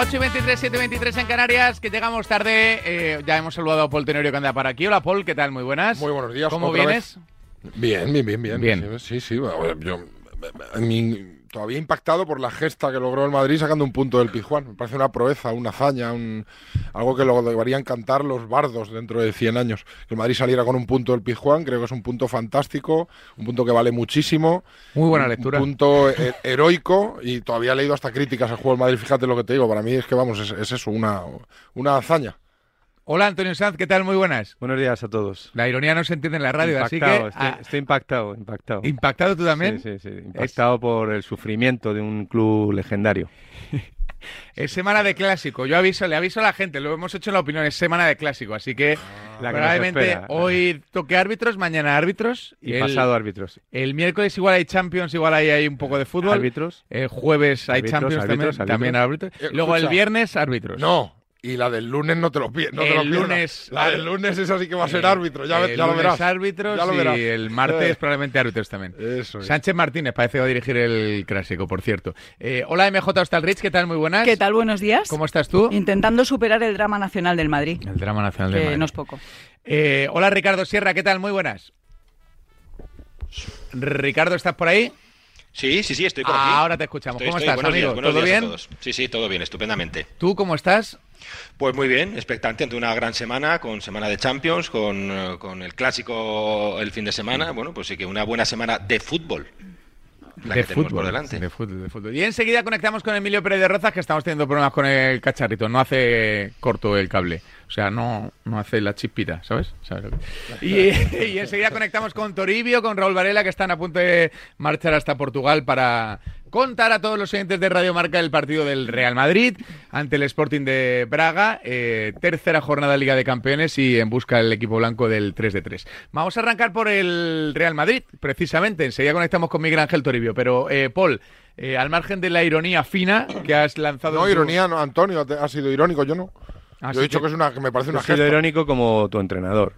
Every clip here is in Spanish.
Venga, 8 y 23, 7 y 23 en Canarias, que llegamos tarde. Eh, ya hemos saludado a Paul Tenorio que anda por aquí. Hola, Paul, ¿qué tal? Muy buenas. Muy buenos días. ¿Cómo vienes? vez. Bien, bien, bien, bien. Bien. Sí, sí. bueno, yo, mi- todavía impactado por la gesta que logró el Madrid sacando un punto del Pizjuán. Me parece una proeza, una hazaña, un, algo que lo deberían cantar los bardos dentro de 100 años. Que el Madrid saliera con un punto del Pizjuán, creo que es un punto fantástico, un punto que vale muchísimo. Muy buena lectura. Un punto he- heroico y todavía he leído hasta críticas al juego del Madrid. Fíjate lo que te digo, para mí es que vamos, es, es eso, una, una hazaña. Hola, Antonio Sanz, ¿qué tal? Muy buenas. Buenos días a todos. La ironía no se entiende en la radio, así que... Impactado, estoy, ah, estoy impactado, impactado. ¿Impactado tú también? Sí, sí, sí, impactado por el sufrimiento de un club legendario. Es semana de clásico. Yo aviso, le aviso a la gente, lo hemos hecho en la opinión, es semana de clásico. Así que La que probablemente hoy toque árbitros, mañana árbitros. Y el, pasado árbitros. El miércoles igual hay Champions, igual hay, hay un poco de fútbol. Árbitros. El jueves hay Árbitros, Champions árbitros, también, también árbitros. Eh, Luego el viernes árbitros. No, y la del lunes no te lo pi- no te El pierdas. lunes- La del lunes es así que va a ser Eh, árbitro, ya, ve- el ya lo verás. árbitros Ya lo verás. y el martes Eh, probablemente árbitros también. Eso es. Sánchez Martínez parece que va a dirigir el clásico, por cierto. Eh, hola MJ Hostalrich, ¿qué tal? Muy buenas. ¿Qué tal? Buenos días. ¿Cómo estás tú? Intentando superar el drama nacional del Madrid, El drama nacional de que Madrid. no es poco. Eh, hola Ricardo Sierra, ¿qué tal? Muy buenas. Ricardo, ¿estás por ahí? Sí, sí, sí, estoy por Ah, aquí. ahora te escuchamos. Estoy- ¿Cómo estoy. estás, Buenos amigo? días, buenos ¿Todo días a bien? todos. Sí, sí, todo bien, estupendamente. ¿Tú cómo estás? Pues muy bien, expectante ante una gran semana, con semana de Champions, con, eh, con el clásico el fin de semana. Bueno, pues sí que una buena semana de fútbol. La de que fútbol, por delante. de fútbol, de fútbol. Y enseguida conectamos con Emilio Pérez de Rozas, que estamos teniendo problemas con el cacharrito. No hace corto el cable. O sea, no, no hace la chispita, ¿sabes? ¿Sabes lo que- Y, y enseguida conectamos con Toribio, con Raúl Varela, que están a punto de marchar hasta Portugal para contar a todos los oyentes de Radio Marca el partido del Real Madrid ante el Sporting de Braga. eh, tercera jornada de Liga de Campeones y en busca del equipo blanco del 3 de 3. Vamos a arrancar por el Real Madrid, precisamente. Enseguida conectamos con Miguel Ángel Toribio. Pero, eh, Paul, eh, al margen de la ironía fina que has lanzado... No, ironía, no, Antonio, ha sido irónico, yo no. Ah, yo he dicho que- que es una, que me parece una he sido irónico como tu entrenador.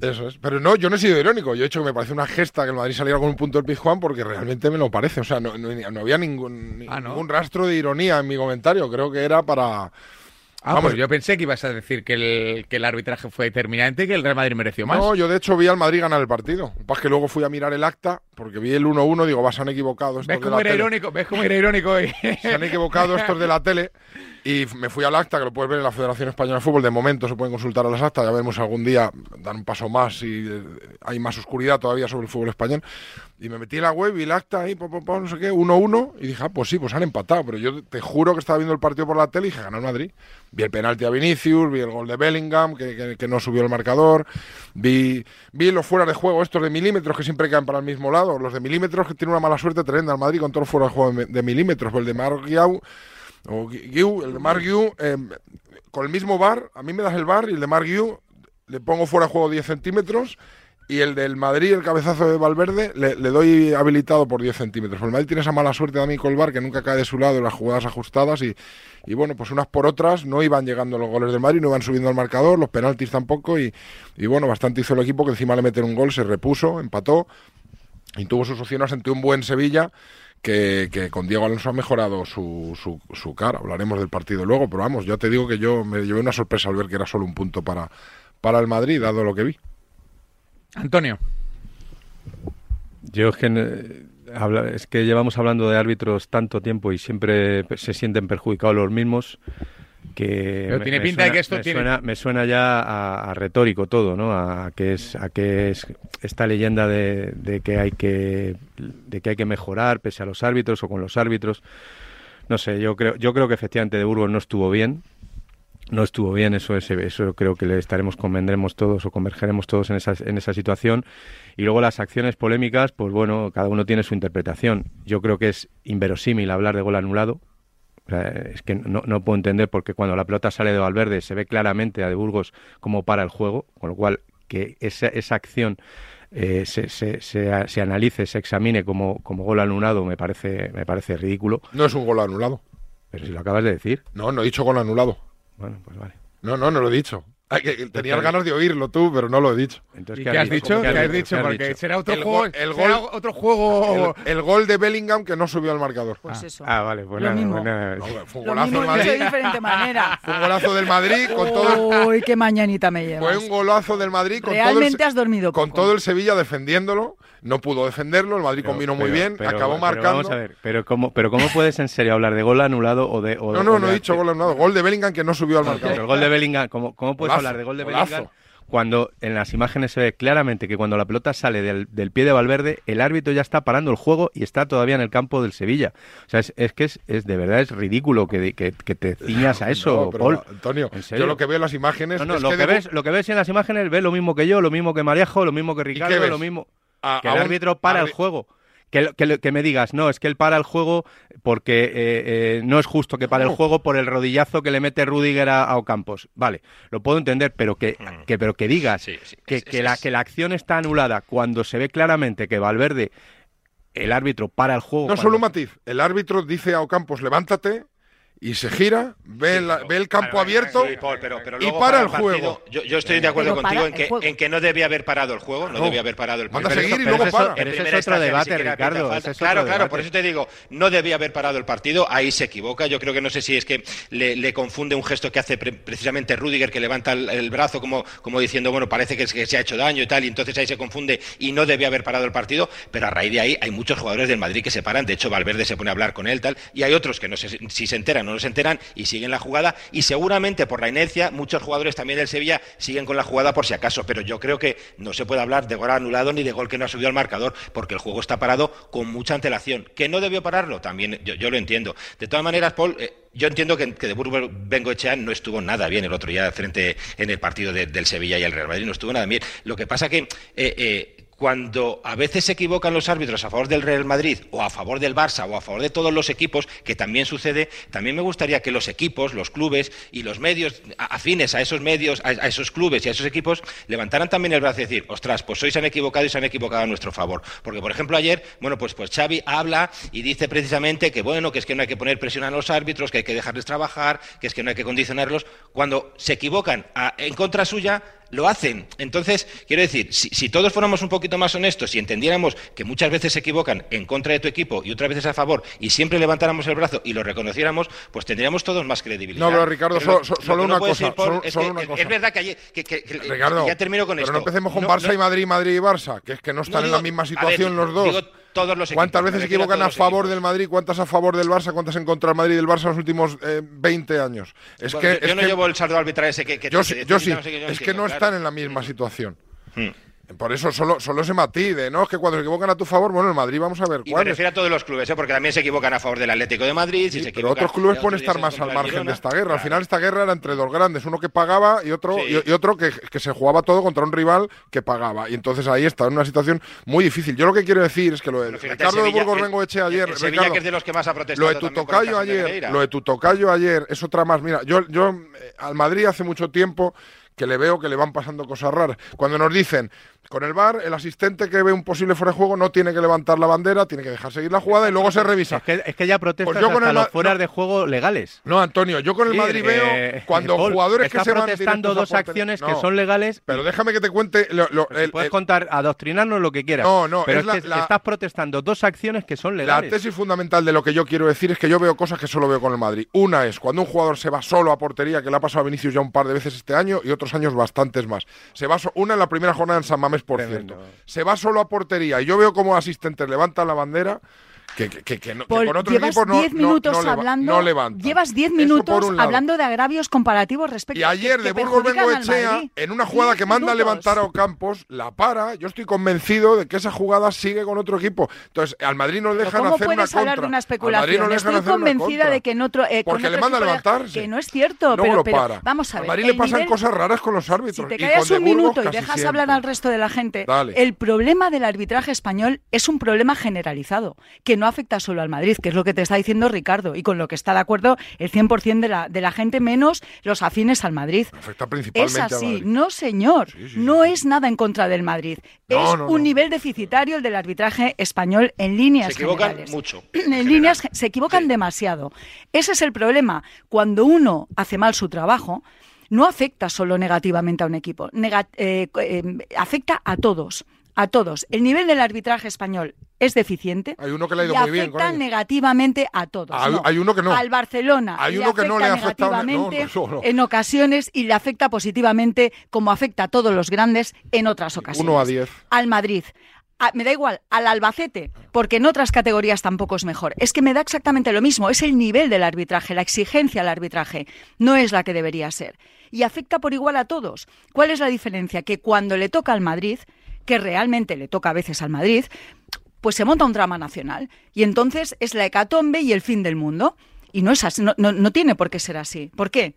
Eso es. Pero no, yo no he sido irónico. Yo he dicho que me parece una gesta que el Madrid saliera con un punto del Pizjuán porque realmente me lo parece. O sea, no, no- no había ningún, Ah, ¿no? ningún rastro de ironía en mi comentario. Creo que era para... Ah, Vamos. pues yo pensé que ibas a decir que el, que el arbitraje fue determinante y que el Real Madrid mereció más. No, yo de hecho vi al Madrid ganar el partido. Pasa que luego fui a mirar el acta porque vi el 1-1 digo, vas, se han equivocado estos ¿Ves de cómo la era tele. irónico? ¿Ves cómo era irónico? Se han equivocado estos de la tele y me fui al acta, que lo puedes ver en la Federación Española de Fútbol. De momento se pueden consultar a las actas, ya veremos algún día dan un paso más y eh, hay más oscuridad todavía sobre el fútbol español. Y me metí en la web y el acta ahí, po, po, po, no sé qué, 1-1 y dije, ah, pues sí, pues han empatado. Pero yo te juro que estaba viendo el partido por la tele y dije, ganó el Madrid. Vi el penalti a Vinicius, vi el gol de Bellingham, que, que- no subió el marcador, vi, vi los fuera de juego estos de milímetros que siempre caen para el mismo lado, los de milímetros que tienen una mala suerte tremenda al Madrid con todos los fuera de juego de, milímetros, pues el de Marc o Gui- Guiu, el de Marc Guiu, eh, con el mismo bar, a mí me das el bar y el de Marc Guiu le pongo fuera de juego 10 centímetros y el del Madrid, el cabezazo de Valverde, le, le doy habilitado por 10 centímetros. El Madrid tiene esa mala suerte también con el bar que nunca cae de su lado en las jugadas ajustadas y, y bueno, pues unas por otras no iban llegando los goles del Madrid, no iban subiendo al marcador, los penaltis tampoco y, y bueno, bastante hizo el equipo que encima le meten un gol, se repuso, empató y tuvo sus opciones ante un buen Sevilla que, que con Diego Alonso ha mejorado su, su, su cara. Hablaremos del partido luego, pero vamos, yo te digo que yo me llevé una sorpresa al ver que era solo un punto para, para el Madrid, dado lo que vi. Antonio. Yo es que, eh, habla- es que llevamos hablando de árbitros tanto tiempo y siempre se sienten perjudicados los mismos que Pero tiene pinta de suena, que esto me tiene- suena, me suena ya a, a retórico todo, ¿no? A que es a que es esta leyenda de, de que hay que de que hay que mejorar pese a los árbitros o con los árbitros. No sé, yo creo, yo creo que efectivamente de Burgos no estuvo bien. No estuvo bien, eso es, eso creo que le estaremos, convendremos todos o convergeremos todos en esa, en esa situación. Y luego las acciones polémicas, pues bueno, cada uno tiene su interpretación. Yo creo que es inverosímil hablar de gol anulado. O sea, es que no, no puedo entender porque cuando la pelota sale de Valverde se ve claramente a de Burgos cómo para el juego, con lo cual que esa, esa acción eh, se, se, se, se analice, se examine como, como gol anulado me parece, me parece ridículo. No es un gol anulado. Pero si lo acabas de decir. No, no he dicho gol anulado. Bueno, pues vale. No, no, no lo he dicho. Que tenías ganas de oírlo tú, pero no lo he dicho. Entonces, ¿Y qué has dicho? ¿Qué has dicho? ¿Qué has Porque será otro El juego. gol- el será gol- otro juego. El, el gol de Bellingham que no subió al marcador. Pues eso. Ah, vale, pues Lo nada, mismo. pues nada. No, fue un Lo golazo mismo del dicho de Madrid. diferente manera. Fue un golazo del Madrid con todo. Uy, qué mañanita me llevas. Fue un golazo del Madrid con todo, Realmente el, has dormido con poco. todo el Sevilla defendiéndolo. No pudo defenderlo. El Madrid Pero- combinó muy bien. pero- acabó marcando. Vamos a ver, pero ¿cómo, pero ¿cómo puedes en serio hablar de gol anulado o de. o- No, no, no he dicho gol anulado. Gol de Bellingham que no subió al marcador. el gol de Bellingham, ¿cómo, cómo puedes Golazo, hablar de gol de golazo. Bellingham cuando en las imágenes se ve claramente que cuando la pelota sale del, del pie de Valverde, el árbitro ya está parando el juego y está todavía en el campo del Sevilla? O sea, es, es que es, es de verdad es ridículo que, que, que te ciñas a eso, No, pero, Paul. Antonio, yo lo que veo en las imágenes No, no, es lo que ves, lo que ves en las imágenes, ves lo mismo que yo, lo mismo que Mariajo, lo mismo que Ricardo, lo mismo. A- Que a el un árbitro para el juego. Que, que, me digas, no, es que él para el juego porque eh, eh, no es justo que para el juego por el rodillazo que le mete Rudiger a, a Ocampos. Vale, lo puedo entender, pero que, que, pero que digas Sí, sí, que, es- que es- la, que la acción está anulada cuando se ve claramente que Valverde, el árbitro, para el juego. No, solo un matiz. El árbitro dice a Ocampos, levántate, y se gira, ve, la- ve el campo abierto Sí, Paul, pero, pero y para el partido, juego. Yo, yo estoy de acuerdo Pero contigo en que, en que no debía haber parado el juego, no, No. debía haber parado el Manda a partido. seguir y luego eso- para. Pero ese es otro debate, Ricardo. es claro, otro claro, debate. por eso te digo, no debía haber parado el partido, ahí se equivoca. Yo creo que no sé si es que le, le confunde un gesto que hace pre- precisamente Rudiger, que levanta el, el brazo como, como diciendo, bueno, parece que, es- que se ha hecho daño y tal, y entonces ahí se confunde y no debía haber parado el partido, pero a raíz de ahí hay muchos jugadores del Madrid que se paran, de hecho Valverde se pone a hablar con él, tal, y hay otros que no sé si se enteran no se enteran y siguen la jugada, y seguramente por la inercia muchos jugadores también del Sevilla siguen con la jugada por si acaso, pero yo creo que no se puede hablar de gol anulado ni de gol que no ha subido al marcador, porque el juego está parado con mucha antelación. ¿Que no debió pararlo? También yo, lo entiendo. De todas maneras, Paul, eh, yo entiendo que, que de Burgos Bengoechea no estuvo nada bien el otro día frente en el partido de- del Sevilla y el Real Madrid, no estuvo nada bien. Lo que pasa que... eh, eh, cuando a veces se equivocan los árbitros a favor del Real Madrid o a favor del Barça o a favor de todos los equipos, que también sucede, también me gustaría que los equipos, los clubes y los medios afines a esos medios, a, esos clubes y a esos equipos, levantaran también el brazo y decir, ostras, pues hoy se han equivocado y se han equivocado a nuestro favor. Porque, por ejemplo, ayer, bueno, pues, pues Xavi habla y dice precisamente que, bueno, que es que no hay que poner presión a los árbitros, que hay que dejarles trabajar, que es que no hay que condicionarlos. Cuando se equivocan en contra suya, lo hacen. Entonces, quiero decir, si, si todos fuéramos un poquito más honestos y entendiéramos que muchas veces se equivocan en contra de tu equipo y otras veces a favor, y siempre levantáramos el brazo y lo reconociéramos, pues tendríamos todos más credibilidad. No, pero, Ricardo, lo- solo- lo una cosa, solo- es solo que una cosa. Es verdad que, ayer- que- Ricardo, ya termino con pero esto. no empecemos con No- Barça no- y Madrid, Madrid y Barça, que es que no están en la misma ver, situación los dos. digo todos los ¿Cuántas equipos, veces se a equivocan a, favor equipos. del Madrid? ¿Cuántas a favor del Barça? ¿Cuántas en contra del Madrid y del Barça en los últimos eh, 20 años? Es Bueno, que, yo es no que- llevo el saldo arbitral ese que, que yo que sí, yo sí. es que no claro. están en la misma situación. Hmm. Por eso solo, solo ese matiz de, no, es que cuando se equivocan a tu favor, bueno, el Madrid vamos a ver Y me cuál refiero a todos los clubes, ¿eh? porque también se equivocan a favor del Atlético de Madrid. si Sí, se pero equivocan- otros clubes pueden estar más al margen de esta guerra. Al final esta guerra era entre dos grandes, uno que pagaba y otro Sí. y, y otro que, que se jugaba todo contra un rival que pagaba. Y entonces ahí está en una situación muy difícil. Yo lo que quiero decir es que lo de Ricardo de Burgos el- vengo eché ayer, el Sevilla, Ricardo, que es de los que más ha protestado lo de tu tocayo de ayer, lo de tu tocayo ayer es otra más. Mira, yo, yo eh, al Madrid hace mucho tiempo que le veo que le van pasando cosas raras. Cuando nos dicen, con el VAR, el asistente que ve un posible fuera de juego no tiene que levantar la bandera, tiene que dejar seguir la jugada y luego se revisa. Es que, es que ya protestas Pues yo con hasta el los fueras no. de juego legales. No, Antonio, yo con el Sí, Madrid eh, veo cuando Paul, jugadores que se van protestando dos acciones No, que son legales. Pero déjame que te cuente lo- el- puedes el- contar, adoctrinarnos lo que quieras. No, no, pero es es, la- que la- estás protestando dos acciones que son La legales. tesis fundamental de lo que yo quiero decir es que yo veo cosas que solo veo con el Madrid. Una es cuando un jugador se va solo a portería, que le ha pasado a Vinicius ya un par de veces este año y otros años bastantes más. Se va so- una en la primera jornada en San Mamés, Tremendo. Se va solo a portería y yo veo como asistentes levantan la bandera que, que- que no- Paul, con otros llevas equipos no, 10 no- minutos no leva- hablando, no levantan. llevas 10 Eso minutos hablando de agravios comparativos respecto Y ayer de Burgos al Bengoechea, en una jugada 10 que manda a minutos. levantar a Ocampos, la para. Yo estoy convencido de que esa jugada sigue con otro equipo. Entonces, al Madrid no le Pero dejan ¿Cómo hacer una puedes hablar contra. de una Al especulación? no le dejan Estoy convencida de que en otro. eh, con Porque le otro manda a equipo levantarse. Que no es cierto. Pero, lo pero para. vamos a ver. Al Madrid le pasan nivel- cosas raras con los árbitros. Si te callas con un minuto y dejas hablar al resto de la gente, el problema del arbitraje español es un problema generalizado, que no afecta solo al Madrid, que es lo que te está diciendo Ricardo, y con lo que está de acuerdo el 100% de la, de la gente, menos los afines al Madrid. Afecta Es principalmente a así, Madrid. no señor, Sí, sí, no sí. es nada en contra del Madrid. No, es no, un no. nivel deficitario el del arbitraje español en líneas Se equivocan generales. mucho. En líneas se equivocan demasiado. Ese es el problema. Cuando uno hace mal su trabajo, no afecta solo negativamente a un equipo, nega- eh, eh, afecta a todos. A todos. El nivel del arbitraje español es deficiente. Hay uno que le ha ido muy bien afecta negativamente a todos. Hay- No. hay uno que no. Al Barcelona Hay uno que no le ha afectado- no, negativamente no, eso no. en ocasiones y le afecta positivamente como afecta a todos los grandes en otras ocasiones. Uno a diez. Al Madrid. A- me da igual, al Albacete, porque en otras categorías tampoco es mejor. Es que me da exactamente lo mismo, es el nivel del arbitraje, la exigencia al arbitraje, no es la que debería ser. Y afecta por igual a todos. ¿Cuál es la diferencia? Que cuando le toca al Madrid, que realmente le toca a veces al Madrid, pues se monta un drama nacional. Y entonces es la hecatombe y el fin del mundo. Y no es así, no, no- no tiene por qué ser así. ¿Por qué?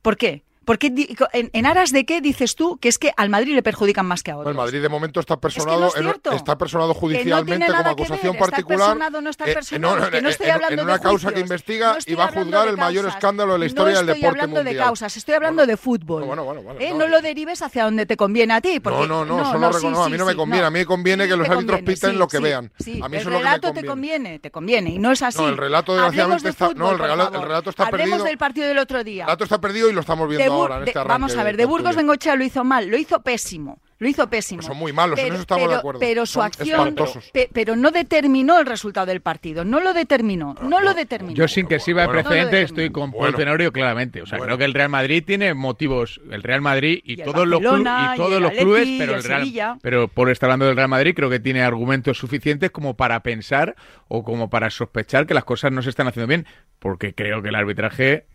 ¿Por qué? ¿Por qué en, en aras de qué dices tú que es que al Madrid le perjudican más que a otros? El Madrid de momento está Es que personado, no es está personado no judicialmente tiene como acusación ver, particular. personado, no estar eh, personado, no, que no en- estoy en- hablando en de una causa que investiga no estoy y va a hablando juzgar el mayor escándalo de la historia no del estoy deporte hablando mundial. de causas, estoy hablando Bueno, de fútbol. bueno, bueno, bueno, ¿Eh? no, no, eh. lo derives hacia donde te conviene a ti. Porque, no, no, solo sí, reconozco, a sí, mí no me sí, conviene, a mí me conviene Sí, que los árbitros piten sí, lo que sí, vean. sí. A mí el relato te conviene. te conviene, y no es así. No, el relato, Hablemos desgraciadamente, de está- no, el relato- relato está Hablemos perdido. del partido del otro día. El dato está perdido y lo estamos viendo ahora en este vamos a ver, de Burgos. Bengochea lo hizo mal, lo hizo pésimo. Lo hizo pésimo. Pues son muy malos, en pero, eso estamos de acuerdo. Pero su Son acción, pero no determinó el resultado del partido. No lo determinó, no lo determinó. Yo sin que sirva de Bueno. precedente No estoy con Paul Bueno. Tenorio claramente. O sea, Bueno. creo que el Real Madrid tiene motivos. El Real Madrid y, todos los y todos los Atleti, clubes, pero el el Real, Sevilla. pero Paul está hablando del Real Madrid, creo que tiene argumentos suficientes como para pensar o como para sospechar que las cosas no se están haciendo bien, porque creo que el arbitraje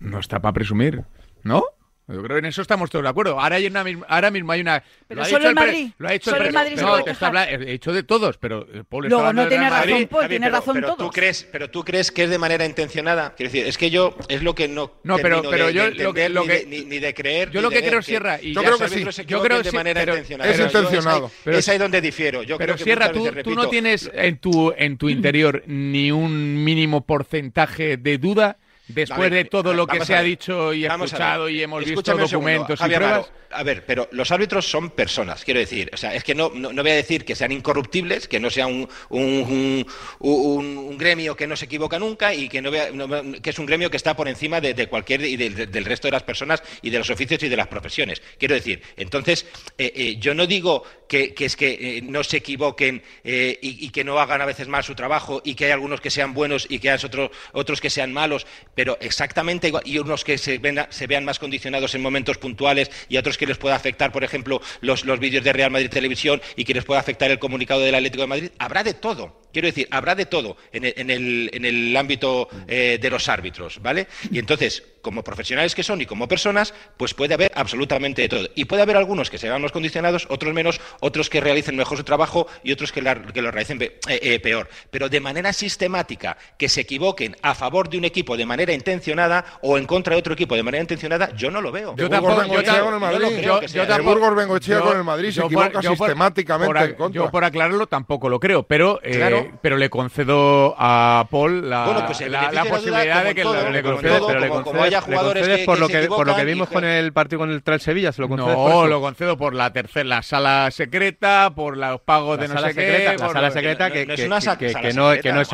no está para presumir, ¿no? Yo creo que en eso estamos todos de acuerdo. Ahora, hay una, misma- ahora mismo hay una. Pero lo ha solo dicho pre- Madrid. Lo ha dicho Solo el Madrid se No, te está he dicho de todos, pero eh, Paul está no del tiene Madrid. razón, Paul, Javi, tiene pero, razón pero todos. tú crees, pero tú crees que es de manera intencionada. Quiero decir, es que yo es lo que no. No, pero- pero de, yo de lo que- lo ni, que- de, ni, ni de creer. yo ni lo de que creo, Sierra, y Yo creo que sí. Yo creo que de sí, manera pero intencionada. es intencionado. Pero es ahí donde difiero. Yo Pero creo Sierra, tú, no tienes en tu, en tu interior ni un mínimo porcentaje de duda después ver, de todo lo que vamos se ha dicho y Vamos escuchado y hemos visto Escúchame segundo, documentos y Javi Amaro. pruebas. A ver, pero los árbitros son personas, quiero decir. O sea, es que no, no, no voy a decir que sean incorruptibles, que no sea un, un, un- un- gremio que no se equivoca nunca y que, no vea- no- que es un gremio que está por encima de, de cualquier y del- del resto de las personas y de los oficios y de las profesiones. Quiero decir, entonces, eh, eh, yo no digo que, es que eh, no se equivoquen eh, y, que no hagan a veces mal su trabajo y que hay algunos que sean buenos y que hay otros, otros que sean malos, pero exactamente igual, y unos que se, ven- se vean más condicionados en momentos puntuales y otros que les pueda afectar, por ejemplo, los, los vídeos de Real Madrid Televisión y que les pueda afectar el comunicado del Atlético de Madrid. Habrá de todo. Quiero decir, habrá de todo en el, en el- en el ámbito eh, de los árbitros, ¿vale? Y entonces, como profesionales que son y como personas, pues puede haber absolutamente de todo. Y puede haber algunos que se vean más condicionados, otros menos, otros que realicen mejor su trabajo y otros que, la- que lo realicen pe- eh, eh, peor. Pero de manera sistemática, que se equivoquen a favor de un equipo de manera intencionada o en contra de otro equipo de manera intencionada, yo no lo veo. Yo tampoco- yo con el Madrid. yo. De Burgos yo- con el Madrid se yo por- equivoca yo por- sistemáticamente por, en contra. Yo por aclararlo tampoco lo creo, pero, eh, Claro. pero le concedo a Paul la, Bueno, pues la, la de la duda, posibilidad de que todo, como le todo, concedes, como- pero le como concedes- haya jugadores que- por que lo se que por lo que y vimos con el partido con el Real Sevilla, se lo concedes No, lo concedo por la tercera, la sala secreta, por los pagos la de no sala sé secreta, qué. la sala secreta que, no es sala que no, secreta. que no es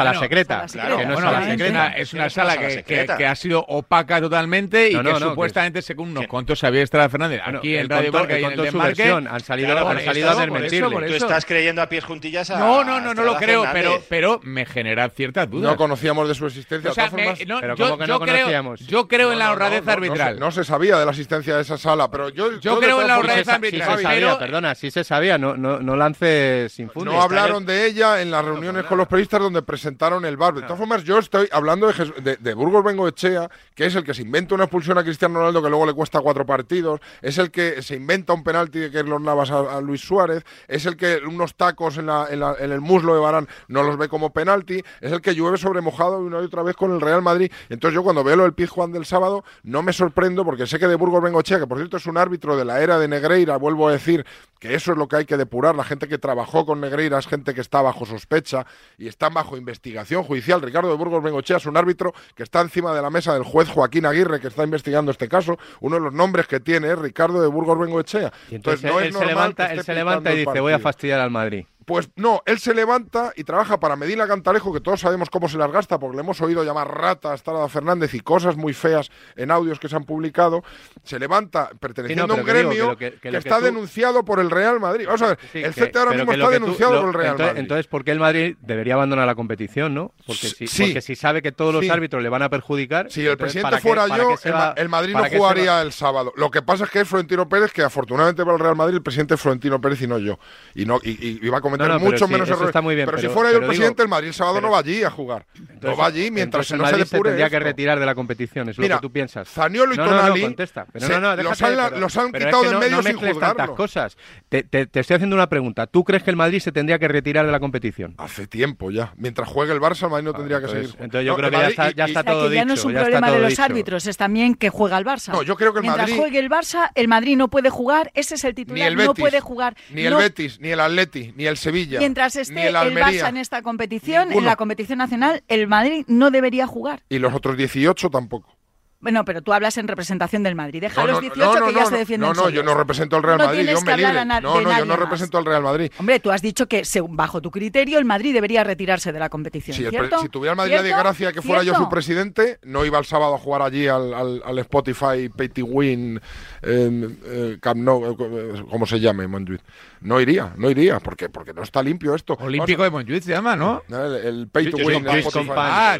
una, sala que, ha sido opaca totalmente y que supuestamente, según nos contó Xavier Estrada Fernández, aquí en Radio Marca y en el versión, han salido, a desmentirle. Tú estás creyendo a pies juntillas a No, no, no, no lo creo, pero, me genera ciertas dudas. No conocíamos de su existencia. De Pero yo, ¿cómo que yo no creo, conocíamos? yo creo en la No, no, honradez no, no, arbitral. No, se, no se sabía de la existencia de esa sala, pero yo. Yo creo en la honradez Sí arbitral, se sabía, pero- perdona, sí se sabía, no, no, no lances sin fundes. No hablaron de ella en las reuniones con los periodistas donde presentaron el VAR. De todas formas, yo estoy hablando de, de, de Burgos Bengoechea, que es el que se inventa una expulsión a Cristiano Ronaldo que luego le cuesta cuatro partidos, es el que se inventa un penalti de Keylor Navas a, a Luis Suárez, es el que unos tacos en, la- en la- en el muslo de Barán no los ve como penalti, es el que llueve sobre mojado una y otra vez con el Real Madrid. Entonces yo cuando veo lo del Pizjuán del sábado no me sorprendo porque sé que de Burgos Bengoechea, que por cierto es un árbitro de la era de Negreira, vuelvo a decir que eso es lo que hay que depurar. La gente que trabajó con Negreira es gente que está bajo sospecha y está bajo investigación judicial. Ricardo de Burgos Bengochea es un árbitro que está encima de la mesa del juez Joaquín Aguirre, que está investigando este caso. Uno de los nombres que tiene es Ricardo de Burgos Bengoechea. Y entonces, no es se levanta, que él se levanta y dice, voy a fastidiar al Madrid. Pues no, él se levanta y trabaja para Medina Cantalejo, que todos sabemos cómo se las gasta, porque le hemos oído llamar rata a Estrada Fernández y cosas muy feas en audios que se han publicado. Se levanta perteneciendo Sí, no, a un gremio que está tú- denunciado por el Real Madrid. Vamos a ver, Sí, el CT ahora mismo está tú- denunciado lo- por el Real entonces, Madrid. Entonces, ¿por qué el Madrid debería abandonar la competición, no? Porque si, Sí. porque si sabe que todos los árbitros le van a perjudicar... Si el presidente ¿para qué- fuera yo, el, va- Ma- el Madrid no jugaría el sábado. Lo que pasa es que es Florentino Pérez, que afortunadamente para el Real Madrid el presidente es Florentino Pérez y no yo. Y no y, y- y va a cometer No, no, pero mucho sí, menos errores. está muy bien, pero, si pero- fuera yo el digo- presidente, el Madrid el sábado pero- no va allí a jugar. no va allí mientras el no se Madrid se depure tendría que retirar de la competición, es Mira, lo que tú piensas. Zaniolo y no, no, no, Tonali contesta. Pero se- no, no, los han- pero- los han pero es quitado que de no- en medio no sin mezcles tantas juzgarlo. cosas. Te, te- te estoy haciendo una pregunta. ¿Tú crees que el Madrid se tendría que retirar de la competición? Hace tiempo ya. Mientras juegue el Barça, el Madrid no tendría que entonces- seguir. entonces yo creo que ya está- todo que ya no es dicho, un problema de los dicho. árbitros, es también que juega el Barça. No, yo creo que el Mientras Madrid- juegue el Barça, el Madrid no puede jugar, ese es el ni titular, no puede jugar. ni el Betis, ni el Atleti, ni el Sevilla, Mientras esté el el, Almería. Barça en esta competición, Ninguno. en la competición nacional, el Madrid no debería jugar. Y los otros 18 tampoco. Bueno, pero tú hablas en representación del Madrid. Deja No, los no, 18 no, que no, ya no, se defienden No, no, yo no represento al Real No Madrid, tienes yo que me hablar libre. No, de no, yo no más. represento al Real Madrid. Hombre, tú has dicho que, según, bajo tu criterio, el Madrid debería retirarse de la competición, Si, el pre- ¿cierto? si tuviera el Madrid la ¿Cierto? desgracia que fuera yo su presidente, no iba el sábado a jugar allí al, al- al Spotify Pay to Win, eh, eh, Camp Nou, eh, como se llame, Montjuic. No iría, no iría, porque, porque no está limpio esto. Olímpico de Montjuic se llama, ¿no? El, el Pay to Yo- yo Win Spotify. Compan. Ah,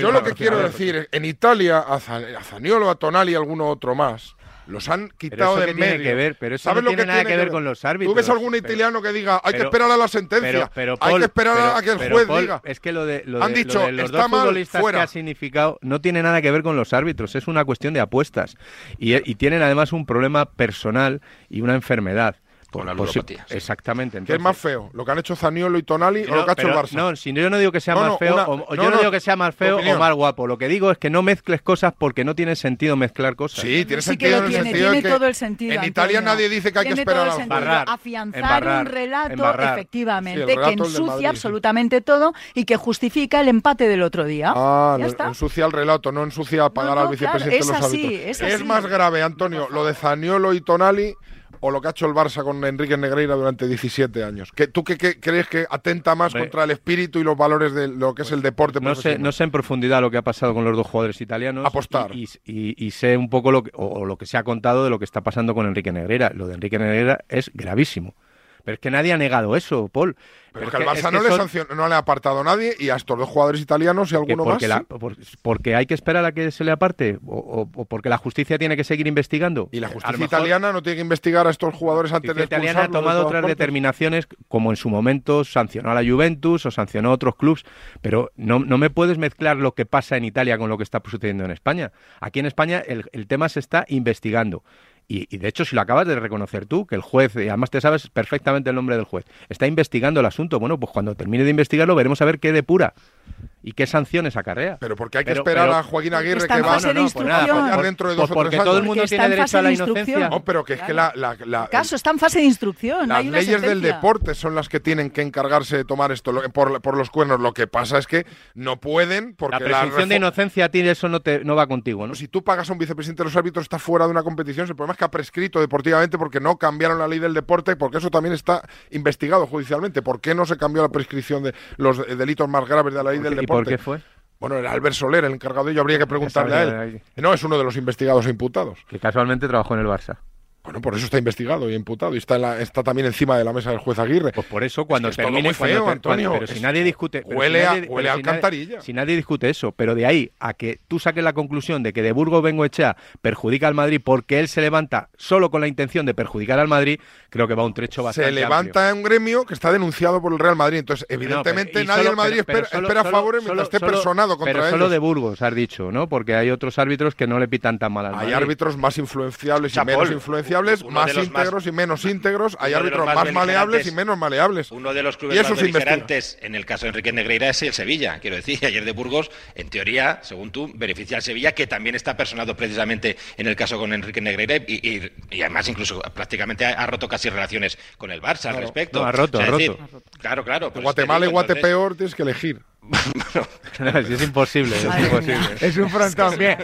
Yo lo que quiero decir, en Italia, a, Za- a Zaniolo, a Tonali y alguno otro más, los han quitado de tiene medio. que ver, pero eso ¿Sabes no lo tiene nada que ver con los ¿Tú árbitros. ves algún Pero- italiano que diga, hay que esperar a la sentencia, Pero, hay que esperar a que el juez Paul, diga? Es que lo de, lo Han de- dicho, lo de los está dos mal, futbolistas fuera. que ha significado no tiene nada que ver con los árbitros, es una cuestión de apuestas. Y, y tienen además un problema personal y una enfermedad. Con la ludopatía, sí. Exactamente. ¿Qué es más feo? ¿Lo que han hecho Zaniolo y Tonali o lo que ha hecho el Barça? No, si yo no digo que sea No, más no, feo, una- o, yo no, no, digo que sea más feo o más guapo. Lo que digo es que no mezcles cosas porque no tiene sentido mezclar cosas. Sí, tiene Sí que sentido lo en el tiene, sentido tiene que todo el sentido. en Italia Antonio. nadie dice que hay que esperar todo a Afianzar embarrar, un relato, embarrar. efectivamente, Sí, que ensucia Madrid, sí. absolutamente todo y que justifica el empate del otro día. Ah, ya no, está. ensucia el relato, no ensucia pagar al vicepresidente los es así, árbitros. es más grave, Antonio, lo de Zaniolo y Tonali o lo que ha hecho el Barça con Enrique Negreira durante 17 años. ¿Qué, ¿Tú qué, qué crees que atenta más Hombre. contra el espíritu y los valores de lo que es el deporte No sé, no sé en profundidad lo que ha pasado con los dos jugadores italianos. Apostar. Y, y- y sé un poco lo que, o, o lo que se ha contado de lo que está pasando con Enrique Negreira. Lo de Enrique Negreira es gravísimo. Pero es que nadie ha negado eso, Paul. Pero Pero es que al es Barça que no, le son- no le ha apartado a nadie y a estos dos jugadores italianos y alguno porque, más. la- por- porque hay que esperar a que se le aparte o, o- o porque la justicia tiene que seguir investigando. Y la justicia mejor italiana no tiene que investigar a estos jugadores la antes de justicia italiana ha tomado otras partes. determinaciones, como en su momento sancionó a la Juventus o sancionó a otros clubes, pero no, no me puedes mezclar lo que pasa en Italia con lo que está sucediendo en España. Aquí en España el, el tema se está investigando. Y, y de hecho, si lo acabas de reconocer tú, que el juez, y además te sabes perfectamente el nombre del juez, está investigando el asunto, bueno, pues cuando termine de investigarlo veremos a ver qué depura y qué sanciones acarrea. Pero porque hay que Pero- esperar pero- a Joaquín Aguirre que va instrucción. fallar dentro de dos Pues o porque tres todo el años. mundo tiene está en derecho fase a la de inocencia. instrucción. No, pero que es que la, la- la- El caso está en fase de instrucción. Las hay una leyes del deporte son las que tienen que encargarse de tomar esto lo- por, por los cuernos. Lo que pasa es que no pueden porque La presunción de inocencia a ti eso no, te, no va contigo, ¿no? Si tú pagas a un vicepresidente de los árbitros, está fuera de una competición. El problema es que ha prescrito deportivamente porque no cambiaron la ley del deporte, porque eso también está investigado judicialmente. ¿Por qué no se cambió la prescripción de los delitos más graves de la del ¿Y por qué fue? Bueno, era Albert Soler, el encargado de ello, habría que preguntarle a él. No, es uno de los investigados e imputados. Que casualmente trabajó en el Barça. Bueno, por eso está investigado y imputado y está, en la- está también encima de la mesa del juez Aguirre. Pues por eso cuando Es que es todo termine muy cuando feo, Antonio. cuando- pero si Es- nadie discute huele si a- huele a si nadie- alcantarilla. si nadie discute eso pero de ahí a que tú saques la conclusión de que de Burgos Bengoechea perjudica al Madrid porque él se levanta solo con la intención de perjudicar al Madrid creo que va un trecho bastante Se levanta en un gremio que está denunciado por el Real Madrid. Entonces. No, evidentemente, pero- nadie del Madrid pero- espera, solo- espera solo- favores solo- mientras esté personado contra pero ellos. solo de Burgos has dicho no porque hay otros árbitros que no le pitan tan mal al Hay Madrid. árbitros más influenciables y Chapol, menos influenciables, uno más de los más- íntegros y menos íntegros. Hay árbitros más más maleables y menos maleables. Uno de los Y clubes eso más beligerantes en el caso de Enrique Negreira es el Sevilla. Quiero decir, ayer de Burgos, en teoría, según tú, beneficia al Sevilla, que también está personado precisamente en el caso con Enrique Negreira y, y- y además incluso prácticamente ha, ha roto casi relaciones con el Barça al respecto. No, ha roto, ha es decir, roto. Claro, claro. Pues Guatemala te y Guatepeor tienes que elegir. Sí, es imposible es Madre imposible mía. Es un frontón. Bien.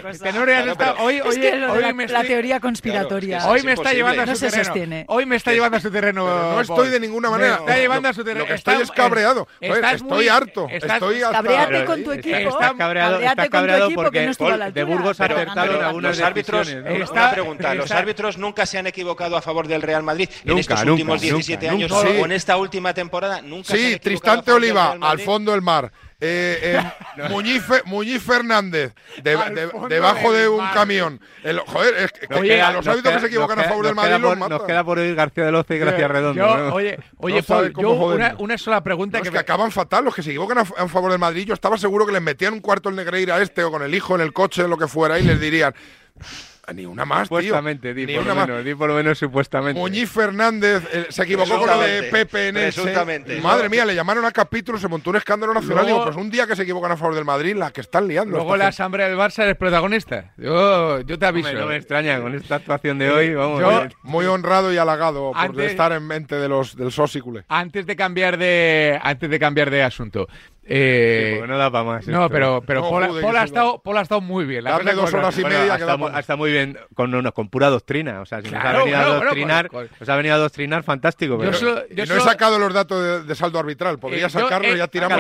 Claro, hoy, Es oye, que lo de hoy la, me teoría conspiratoria. Claro, Hoy es me está llevando a su No se terreno. sostiene. Hoy me está llevando a su terreno. Pero no estoy de ninguna Me manera. está llevando a su terreno. Lo que estoy Está- es cabreado. Joder, estás estoy muy- harto. estás- Estoy hasta- Cabréate Pero con tu está- equipo. Estás cabreado, tu cabreado equipo, porque que no estuvo a la de. Burgos Pero acertaron ganando. algunas los árbitros, decisiones, ¿no? Está- una pregunta, ¿los está- árbitros nunca se han equivocado a favor del Real Madrid en Nunca, estos últimos nunca, 17 nunca. años Sí. o en esta última temporada? Nunca se Sí, Tristante Oliva, al fondo del mar. Eh, eh, Muñiz, Fe- Muñiz Fernández, de- de- debajo de un mar. camión. El- joder, es que, Nos que queda- a los nos árbitros que queda- se equivocan nos a favor queda- del Madrid queda los por- mata. Nos queda por oír García de Loza y Gracia Redondo. Yo, ¿no? Oye, oye No Paul, yo una, una sola pregunta No, que es que me- acaban fatal los que se equivocan a, a favor del Madrid. Yo estaba seguro que les metían un cuarto el Negreira este o con el hijo en el coche, lo que fuera, y les dirían. Ni una más, tío. Supuestamente, di Ni por, más. di por lo menos supuestamente. Muñiz Fernández eh, se equivocó con lo de. PPNS. Presuntamente. Madre mía, le llamaron a capítulo, se montó un escándalo nacional. Luego- Digo, pues un día que se equivocan a favor del Madrid, la que están liando. Luego la gente. asamblea del Barça eres protagonista. Yo, yo te aviso. Hombre, no me extraña con esta actuación de hoy. Vamos, Yo- Muy honrado y halagado por estar en mente de los del sósicule. Antes de cambiar de antes de cambiar de asunto. Eh, sí, no da para más. no, esto. pero, pero No, Paul, joder, Paul ha estado, Paul ha estado muy bien. La Darle dos horas y. Bueno, media ha que muy- pa' ha estado muy bien con, una- con pura doctrina. O sea, si nos Claro, ha venido claro, a bueno, adoctrinar, con- con- nos ha venido a adoctrinar, fantástico. Yo Pero, solo- Y yo no he solo- sacado los datos de, de saldo arbitral. Podría Eh, yo, sacarlo eh, y ya tiramos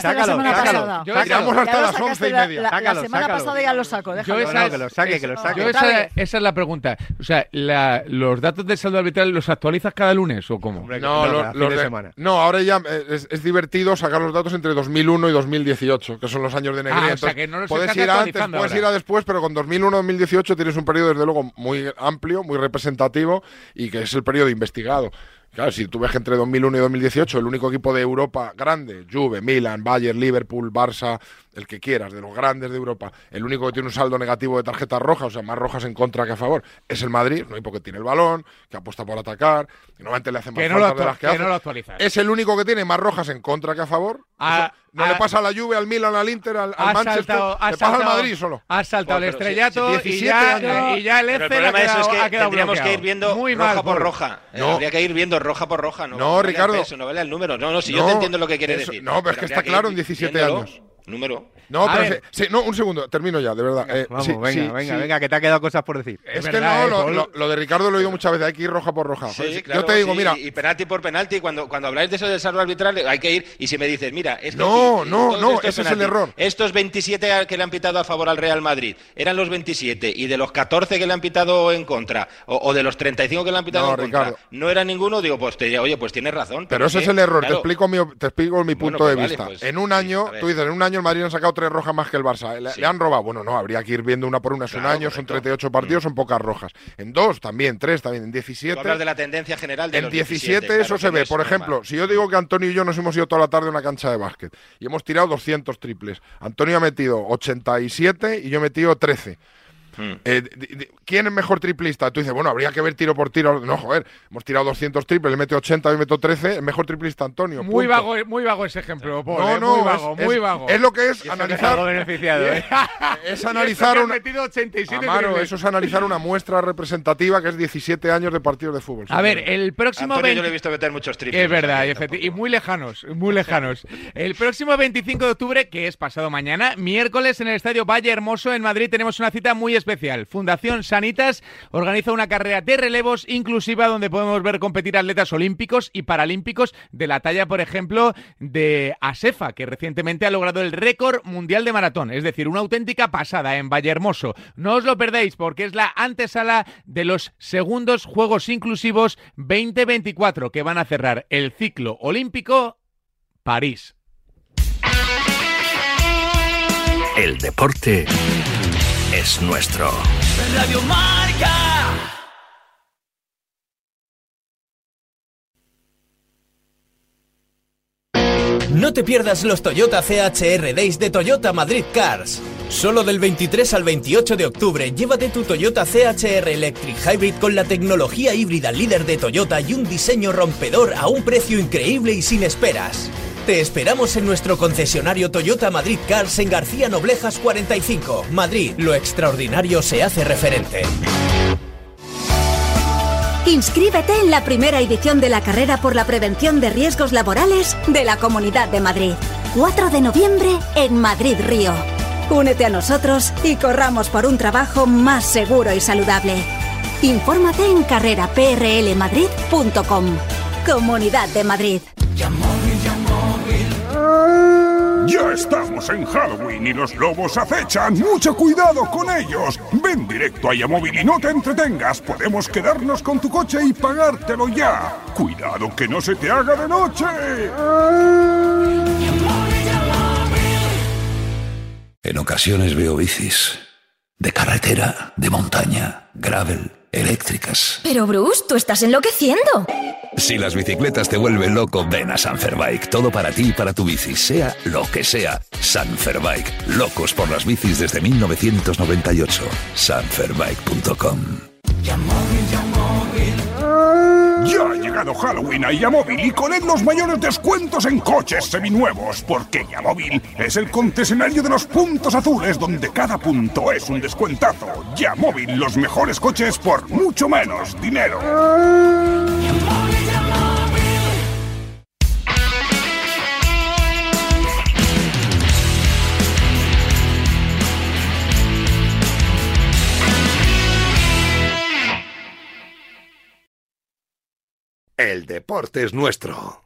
sácalo, Ya. Yo- Tiramos hasta las once y media. La, semana sácalo. pasada ya lo saco, Yo déjalo. esa, que lo saque, que lo saque. yo esa, es la pregunta. O sea, ¿los datos del saldo arbitral los actualizas cada lunes o cómo? No, fin los de de- semana. no, ahora ya eh, es, divertido sacar los datos entre 2001 y 2018, que son los años de. Ah, o sea, Entonces, que no los puedes ir antes, puedes ahora. ir a después, pero con 2001 2018 tienes un periodo desde luego muy amplio, muy representativo y que es el periodo investigado. Claro, si tú ves que entre 2001 y 2018 el único equipo de Europa grande, Juve, Milan, Bayern, Liverpool, Barça, el que quieras, de los grandes de Europa, el único que tiene un saldo negativo de tarjetas rojas, o sea, más rojas en contra que a favor, es el Madrid, no hay porque tiene el balón, que apuesta por atacar, que normalmente le hace más Que no, lo, de las que que hace. no lo. Es el único que tiene más rojas en contra que a favor. Ah, no ah, le pasa a la Juve, al Milan, al Inter, al, al Manchester, saltado, has le pasa al saltado- Madrid solo. Has saltado el pero si- estrellato si y, 17 ya, años. y ya el Pero el Excel ha problema de eso quedado, es ha que quedado tendríamos que bloqueado. ir viendo Muy roja mal, por roja. Eh, No. Habría que ir viendo roja por roja. No, No, vale Ricardo. peso, no vale el número. No, no, si yo te entiendo lo que quieres eso- decir. no, pero es que está claro en 17 viéndolo. años. Número. No, A pero se- no, un segundo, termino ya, de verdad. Eh, Vamos, sí, venga, sí, venga, sí. venga, que te ha quedado cosas por decir. Es, Es que verdad, no, eh, lo, Paul. lo- lo de Ricardo lo he oído muchas veces, hay que ir roja por roja. Sí, claro, yo te digo, sí, mira, Y penalti por penalti, cuando, cuando habláis de eso del saldo arbitral, hay que ir. Y si me dices, mira, es No, aquí, no, no, ese es el error. Estos 27 a- que le han pitado a favor al Real Madrid eran los 27 y de los 14 que le han pitado en contra, o, o de los 35 que le han pitado No, en contra, no era ninguno, digo, pues te diría, oye, pues tienes razón. Pero ese que, es el error, te explico mi, te explico mi punto pues de vale, vista. pues, en un sí, año, tú dices, en un año el Madrid han sacado tres rojas más que el Barça. Le, Sí. le han robado. Bueno, no, habría que ir viendo una por una. Es un Claro, año, son correcto. 38 partidos, son pocas rojas. En dos también, tres también, en Tú 17. hablas de la tendencia general de En los 17, claro, eso que se ve. Por normal. ejemplo, si yo digo que Antonio y yo nos hemos ido toda la tarde a una cancha de básquet y hemos tirado 200 triples. Antonio ha metido 87 y yo he metido 13. Hmm. Eh, ¿Quién es mejor triplista? Tú dices, bueno, habría que ver tiro por tiro. No, joder, hemos tirado 200 triples, le mete 80, yo meto 13. El mejor triplista Antonio. Muy vago, muy vago ese ejemplo, Paul. No, eh, no, muy vago, es, muy vago. es lo que es que analizar. salgo beneficiado, ¿eh? Es analizar que han metido 87 Amaro, triples. eso es analizar una muestra representativa que es 17 años de partidos de fútbol. A ver, el próximo Antonio yo 20 le he visto meter muchos triples. Es verdad, y, que y muy lejanos, muy lejanos. El próximo 25 de octubre, que es pasado mañana, miércoles en el estadio Valle Hermoso en Madrid, tenemos una cita muy especial. Fundación Sanitas organiza una carrera de relevos inclusiva donde podemos ver competir atletas olímpicos y paralímpicos de la talla, por ejemplo, de Asefa, que recientemente ha logrado el récord mundial de maratón. Es decir, una auténtica pasada en Vallehermoso. No os lo perdéis porque es la antesala de los segundos Juegos Inclusivos 2024 que van a cerrar el ciclo olímpico París. El deporte es nuestro. Radio Marca. No te pierdas los Toyota CHR Days de Toyota Madrid Cars. Solo del 23 al 28 de octubre, llévate tu Toyota CHR Electric Hybrid con la tecnología híbrida líder de Toyota y un diseño rompedor a un precio increíble y sin esperas. Te esperamos en nuestro concesionario Toyota Madrid Cars en García Noblejas 45, Madrid. Lo extraordinario se hace referente. Inscríbete en la primera edición de la carrera por la prevención de riesgos laborales de la Comunidad de Madrid. 4 de noviembre en Madrid Río. Únete a nosotros y corramos por un trabajo más seguro y saludable. Infórmate en carreraprlmadrid.com. Comunidad de Madrid. Ya estamos en Halloween y los lobos acechan. ¡Mucho cuidado con ellos! Ven directo a Yamóvil y no te entretengas. Podemos quedarnos con tu coche y pagártelo ya. Cuidado que no se te haga de noche. En ocasiones veo bicis. De carretera, de montaña, gravel, eléctricas. Pero Bruce, tú estás enloqueciendo. Si las bicicletas te vuelven loco, ven a Sanferbike. Todo para ti y para tu bici, sea lo que sea. Sanferbike. Locos por las bicis desde 1998. Sanferbike.com. Ya ha llegado Halloween a Yamóvil y con él los mayores descuentos en coches seminuevos, porque Yamóvil es el concesionario de los puntos azules donde cada punto es un descuentazo. Yamóvil, los mejores coches por mucho menos dinero. El deporte es nuestro.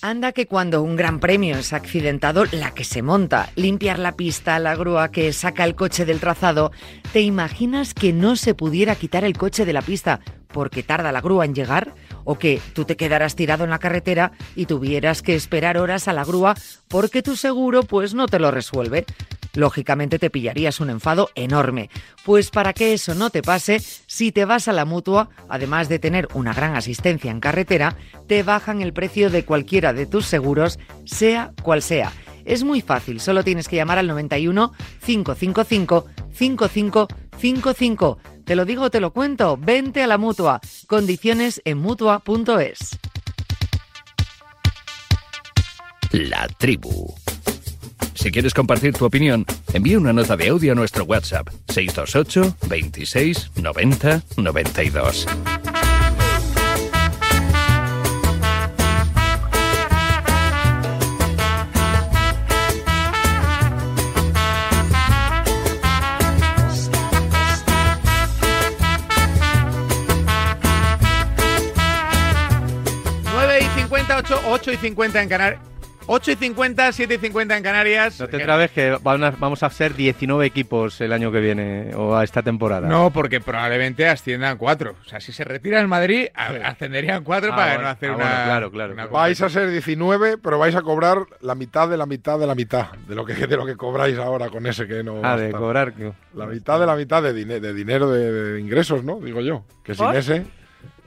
Anda que cuando un gran premio es accidentado, la que se monta, limpiar la pista, la grúa que saca el coche del trazado, ¿te imaginas que no se pudiera quitar el coche de la pista porque tarda la grúa en llegar? ¿O que tú te quedaras tirado en la carretera y tuvieras que esperar horas a la grúa porque tu seguro pues no te lo resuelve? Lógicamente te pillarías un enfado enorme. Pues para que eso no te pase, si te vas a la mutua, además de tener una gran asistencia en carretera, te bajan el precio de cualquiera de tus seguros, sea cual sea. Es muy fácil, solo tienes que llamar al 91 555 5555. Te lo digo, te lo cuento, vente a la mutua. Condiciones en mutua.es. La tribu. Si quieres compartir tu opinión, envía una nota de audio a nuestro WhatsApp 628 26 90 92. Nueve y 50, 8, 8 y 50 en Canarias. 8 y 50, 7 y 50 en Canarias. No te trabes que van a- vamos a ser 19 equipos el año que viene o a esta temporada. No, porque probablemente asciendan cuatro. O sea, si se retira el Madrid, ascenderían cuatro Ah, para bueno, no hacer ah, una. bueno, claro, claro, una. Vais a ser 19, pero vais a cobrar la mitad de la mitad de la mitad de lo que, de lo que cobráis ahora con ese que no. Ah, de cobrar. que- La mitad de la mitad de, dine- de dinero de, de ingresos, ¿no? Digo yo. Que sin ¿Por? ese.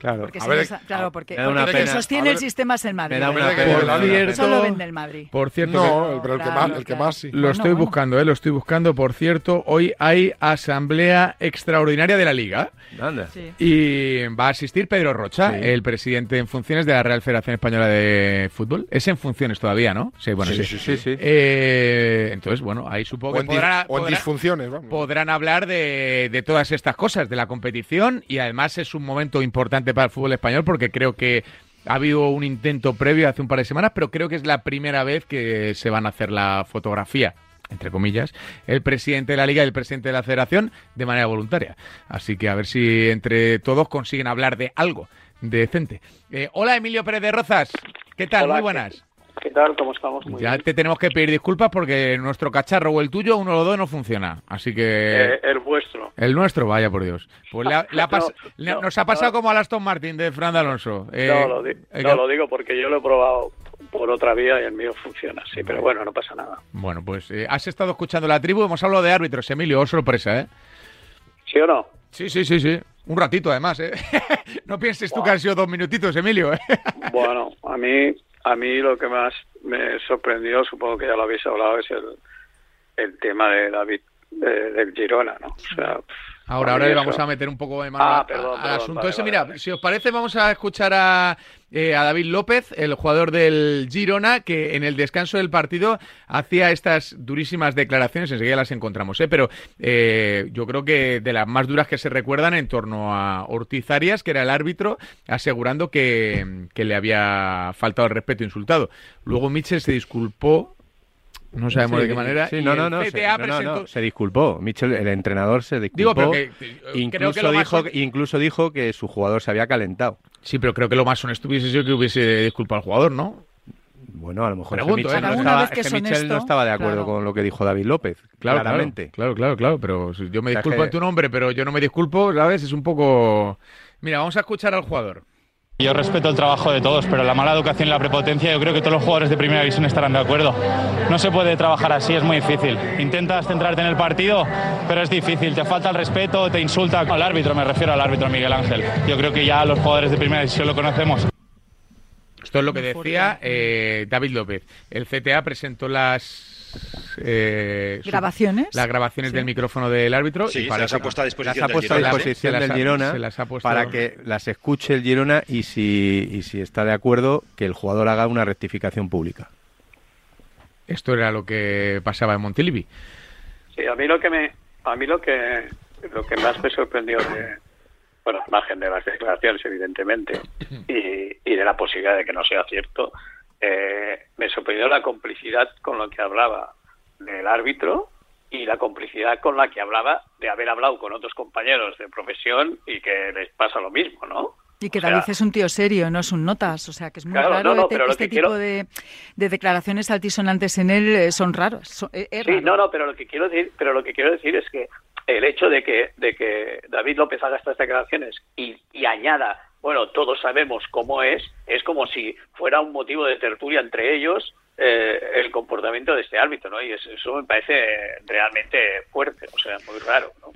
Claro. Porque A ver, claro, porque, porque el que sostiene ver, el sistema es el Madrid. me da una Por pena. cierto- cierto, Solo vende el Madrid. Por cierto, No, pero el que Claro, más, el que claro. más sí. Lo estoy bueno. buscando, ¿eh? lo estoy buscando. Por cierto, hoy hay asamblea extraordinaria de la Liga Anda. Sí. y va a asistir Pedro Rocha, Sí. el presidente en funciones de la Real Federación Española de Fútbol. Es en funciones todavía, ¿no? Sí, bueno, sí. Sí, Sí, sí. Eh, entonces, bueno, ahí supongo O que en, dis- podrá- o en disfunciones, vamos. podrán hablar de, de todas estas cosas, de la competición y además es un momento importante para el fútbol español porque creo que Ha habido un intento previo hace un par de semanas, pero creo que es la primera vez que se van a hacer la fotografía entre comillas, el presidente de la Liga y el presidente de la Federación de manera voluntaria. Así que a ver si entre todos consiguen hablar de algo decente. Eh, hola, Emilio Pérez de Rozas. ¿Qué tal? Hola, Muy buenas. ¿Qué tal? ¿Cómo estamos? Muy ya bien. te tenemos que pedir disculpas porque nuestro cacharro o el tuyo, uno o los dos, no funciona. Así que... Eh, el vuestro. El nuestro, vaya por Dios. Pues ha pas- No, nos ha pasado no. como al Aston Martin de Fran Alonso. Eh, no, lo, di- eh, no, lo digo porque yo lo he probado por otra vía y el mío funciona, sí, pero bueno, no pasa nada. Bueno, pues eh, has estado escuchando la tribu, hemos hablado de árbitros, Emilio, oh, sorpresa, ¿eh? ¿Sí o no? Sí, sí, sí, sí. Un ratito, además, ¿eh? no pienses tú que han sido dos minutitos, Emilio, ¿eh? Bueno, a mí, a mí lo que más me sorprendió, supongo que ya lo habéis hablado, es el, el tema de David de- del Girona, ¿no? O sea, Ahora, ahora le vamos a meter un poco de mano Ah, al asunto vale, ese. vale, Mira, vale. si os parece, vamos a escuchar a, eh, a David López, el jugador del Girona, que en el descanso del partido hacía estas durísimas declaraciones. Enseguida las encontramos, ¿eh? pero eh, yo creo que de las más duras que se recuerdan en torno a Ortiz Arias, que era el árbitro, asegurando que, que le había faltado el respeto insultado. Luego Mitchell se disculpó. No sabemos Sí, de qué manera. sí, y no, no, el no, se, no, no, presentó- se disculpó. Mitchell, el entrenador, se disculpó. Digo, pero que- eh, creo incluso, que lo más dijo, incluso dijo que su jugador se había calentado. Sí, pero creo que lo más honesto hubiese sido que hubiese disculpado al jugador, ¿no? Bueno, a lo mejor Pregunto, es que ¿eh? Mitchell, no estaba, que es que es Mitchell no estaba de acuerdo claro. con lo que dijo David López, Claro, claramente. Claro, claro, claro, pero yo me O sea, disculpo que- en tu nombre, pero yo no me disculpo, ¿sabes? Es un poco... Mira, vamos a escuchar al jugador. Yo respeto el trabajo de todos, pero la mala educación y la prepotencia yo creo que todos los jugadores de primera división estarán de acuerdo. No se puede trabajar así, es muy difícil. Intentas centrarte en el partido, pero es difícil. Te falta el respeto, te insulta al árbitro, me refiero al árbitro Miguel Ángel. Yo creo que ya los jugadores de primera división lo conocemos. Esto es lo que decía eh, David López. El CTA presentó las... eh, su- ¿Grabaciones? Las grabaciones Sí. del micrófono del árbitro. Sí, y se para las ha puesto a disposición del puesto a Girona. disposición Se las del ha- Girona se las ha puesto- para que las escuche el Girona y si, y si está de acuerdo que el jugador haga una rectificación pública. Esto era lo que pasaba en Montilivi. Sí, a mí lo que me, a mí lo que, lo que más me sorprendió de, bueno, al margen de las declaraciones, evidentemente, y, y de la posibilidad de que no sea cierto, eh, me sorprendió la complicidad con lo que hablaba del árbitro y la complicidad con la que hablaba de haber hablado con otros compañeros de profesión y que les pasa lo mismo, ¿no? Y que O sea, David es un tío serio, no es un notas. O sea, que es muy Claro, raro. no, no, este este tipo quiero- de, de declaraciones altisonantes en él eh, son raros. son- eh, es Sí, raro. no, no, pero lo que quiero decir, pero lo que quiero decir es que el hecho de que de que David López haga estas declaraciones y, y añada, bueno, todos sabemos cómo es, es como si fuera un motivo de tertulia entre ellos eh, el comportamiento de este árbitro, ¿no? Y eso, me parece realmente fuerte, o sea, muy raro, ¿no?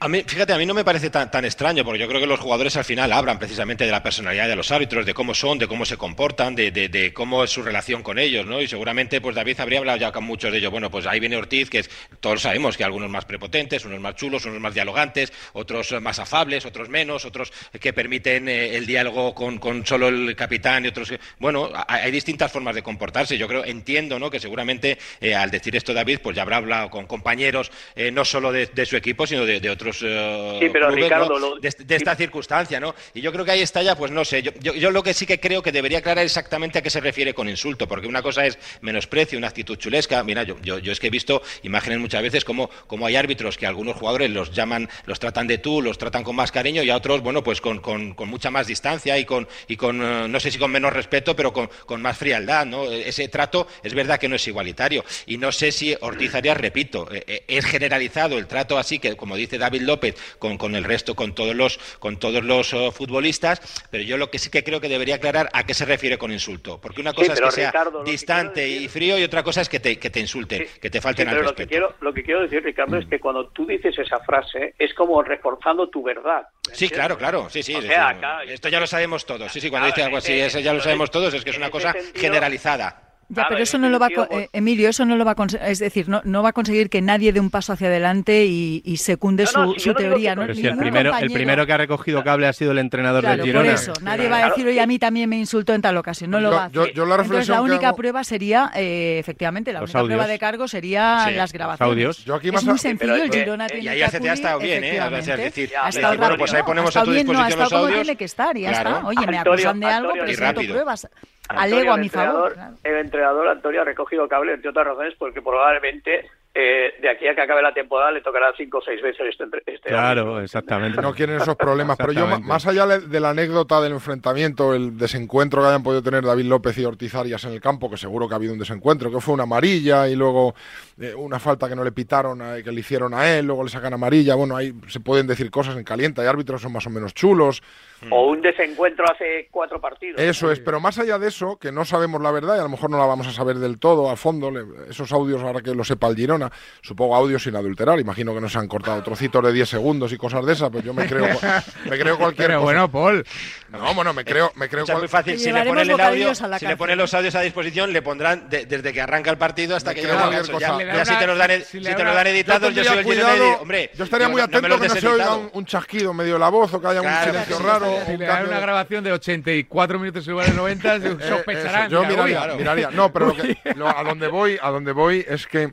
A mí, fíjate, a mí no me parece tan, tan extraño, porque yo creo que los jugadores al final hablan precisamente de la personalidad de los árbitros, de cómo son, de cómo se comportan, de, cómo es su relación con ellos, ¿no? Y seguramente, pues David habría hablado ya con muchos de ellos. Bueno, pues ahí viene Ortiz, que es, todos sabemos que algunos más prepotentes, unos más chulos, unos más dialogantes, otros más afables, otros menos, otros que permiten eh, el diálogo con, solo el capitán y otros. Bueno, ha- hay distintas formas de comportarse. Yo creo, entiendo, ¿no? Que seguramente eh, al decir esto David, pues ya habrá hablado con compañeros, eh, no solo de su equipo, sino de, de otros eh, Sí, pero clubes, Ricardo, ¿no? lo- de, de esta circunstancia, ¿no? Y yo creo que ahí está ya, pues no sé, yo, yo, yo lo que sí que creo que debería aclarar exactamente a qué se refiere con insulto, porque una cosa es menosprecio, una actitud chulesca. Mira, yo, yo, yo es que he visto imágenes muchas veces como, como hay árbitros que algunos jugadores los llaman, los tratan de tú, los tratan con más cariño y a otros, bueno, pues con, con, con mucha más distancia y con, y con eh, no sé si con menos respeto, pero con, con más frialdad, ¿no? Ese trato es verdad que no es igualitario. Y no sé si Ortiz Arias, repito, eh, eh, es generalizado el trato así que, como dice David López, con, con el resto, con todos los, con todos los eh, futbolistas, pero yo lo que sí que creo que debería aclarar a qué se refiere con insulto. Porque una Sí, cosa es pero que sea Ricardo, lo que distante y frío y otra cosa es que te, que te insulten, que te Sí, falten al pero lo que, respeto. quiero, lo que quiero decir, Ricardo, es que cuando tú dices esa frase es como reforzando tu verdad. ¿me Sí, entiendes? claro, claro, sí, sí. O es sea, decir, acá- esto ya lo sabemos todos. Sí, sí, cuando Claro, dice algo así, ese- eso ya lo sabemos todos, es que es una cosa sentido- generalizada. Ya, pero eso no lo va a, eh, Emilio, eso no lo va a conseguir, es decir, no, no va a conseguir que nadie dé un paso hacia adelante y, y secunde No, no, su, si teoría. que ¿no? Pero si el primero, el compañero- primero que ha recogido cable ha sido el entrenador Claro, del por Girona. eso, nadie va a decir, oye, a mí también me insultó en tal ocasión, no lo Yo- va a hacer. yo- yo la Entonces, la única hago- prueba sería, eh, efectivamente, la Los única prueba audios. de cargo sería Sí, las los grabaciones. audios. Yo aquí Es más muy a- sencillo, pero el es que- Girona y tiene ahí que ACT ha estado bien, ¿eh? O sea, es decir, ha ha bueno, pues ahí ha ponemos a tu bien, no, ha disposición estado los como audios. tiene que estar, y ya está. Oye, me acusan de algo, pero Y pruebas. Antonio, Alego a el mi favor. claro. El entrenador Antonio ha recogido cable, entre otras razones, porque probablemente eh, de aquí a que acabe la temporada le tocará cinco o seis veces este, este Claro, exactamente. no quieren esos problemas. Pero yo, más allá de la anécdota del enfrentamiento, el desencuentro que hayan podido tener David López y Ortiz Arias en el campo, que seguro que ha habido un desencuentro, que fue una amarilla y luego eh, una falta que no le pitaron, a- que le hicieron a él, luego le sacan amarilla. Bueno, ahí se pueden decir cosas en caliente, hay árbitros que son más o menos chulos. O un desencuentro hace cuatro partidos. Eso es, pero más allá de eso, que no sabemos la verdad y a lo mejor no la vamos a saber del todo a fondo, le- esos audios, ahora que lo sepa el Girona, supongo audios sin adulterar, imagino que no se han cortado trocitos de 10 segundos y cosas de esas, pues yo me creo, me creo cualquier Pero cosa. bueno, Paul. No, bueno, me creo, me creo es cual- muy fácil. Si le ponen el audio, si le ponen los audios a disposición, le pondrán de- desde que arranca el partido hasta Me que llega el cosa. Ya, ya si te los dan, si te los dan editados, yo soy el cuidado, hombre, yo estaría muy no- no atento los que no se oiga un, un chasquido medio de la voz o que haya Claro, un silencio sí, raro. Si le dan una grabación de 84 minutos en lugar de 90, Eh, sospecharán. eso, yo miraría, miraría. No, pero lo que- lo- a donde voy, a donde voy es que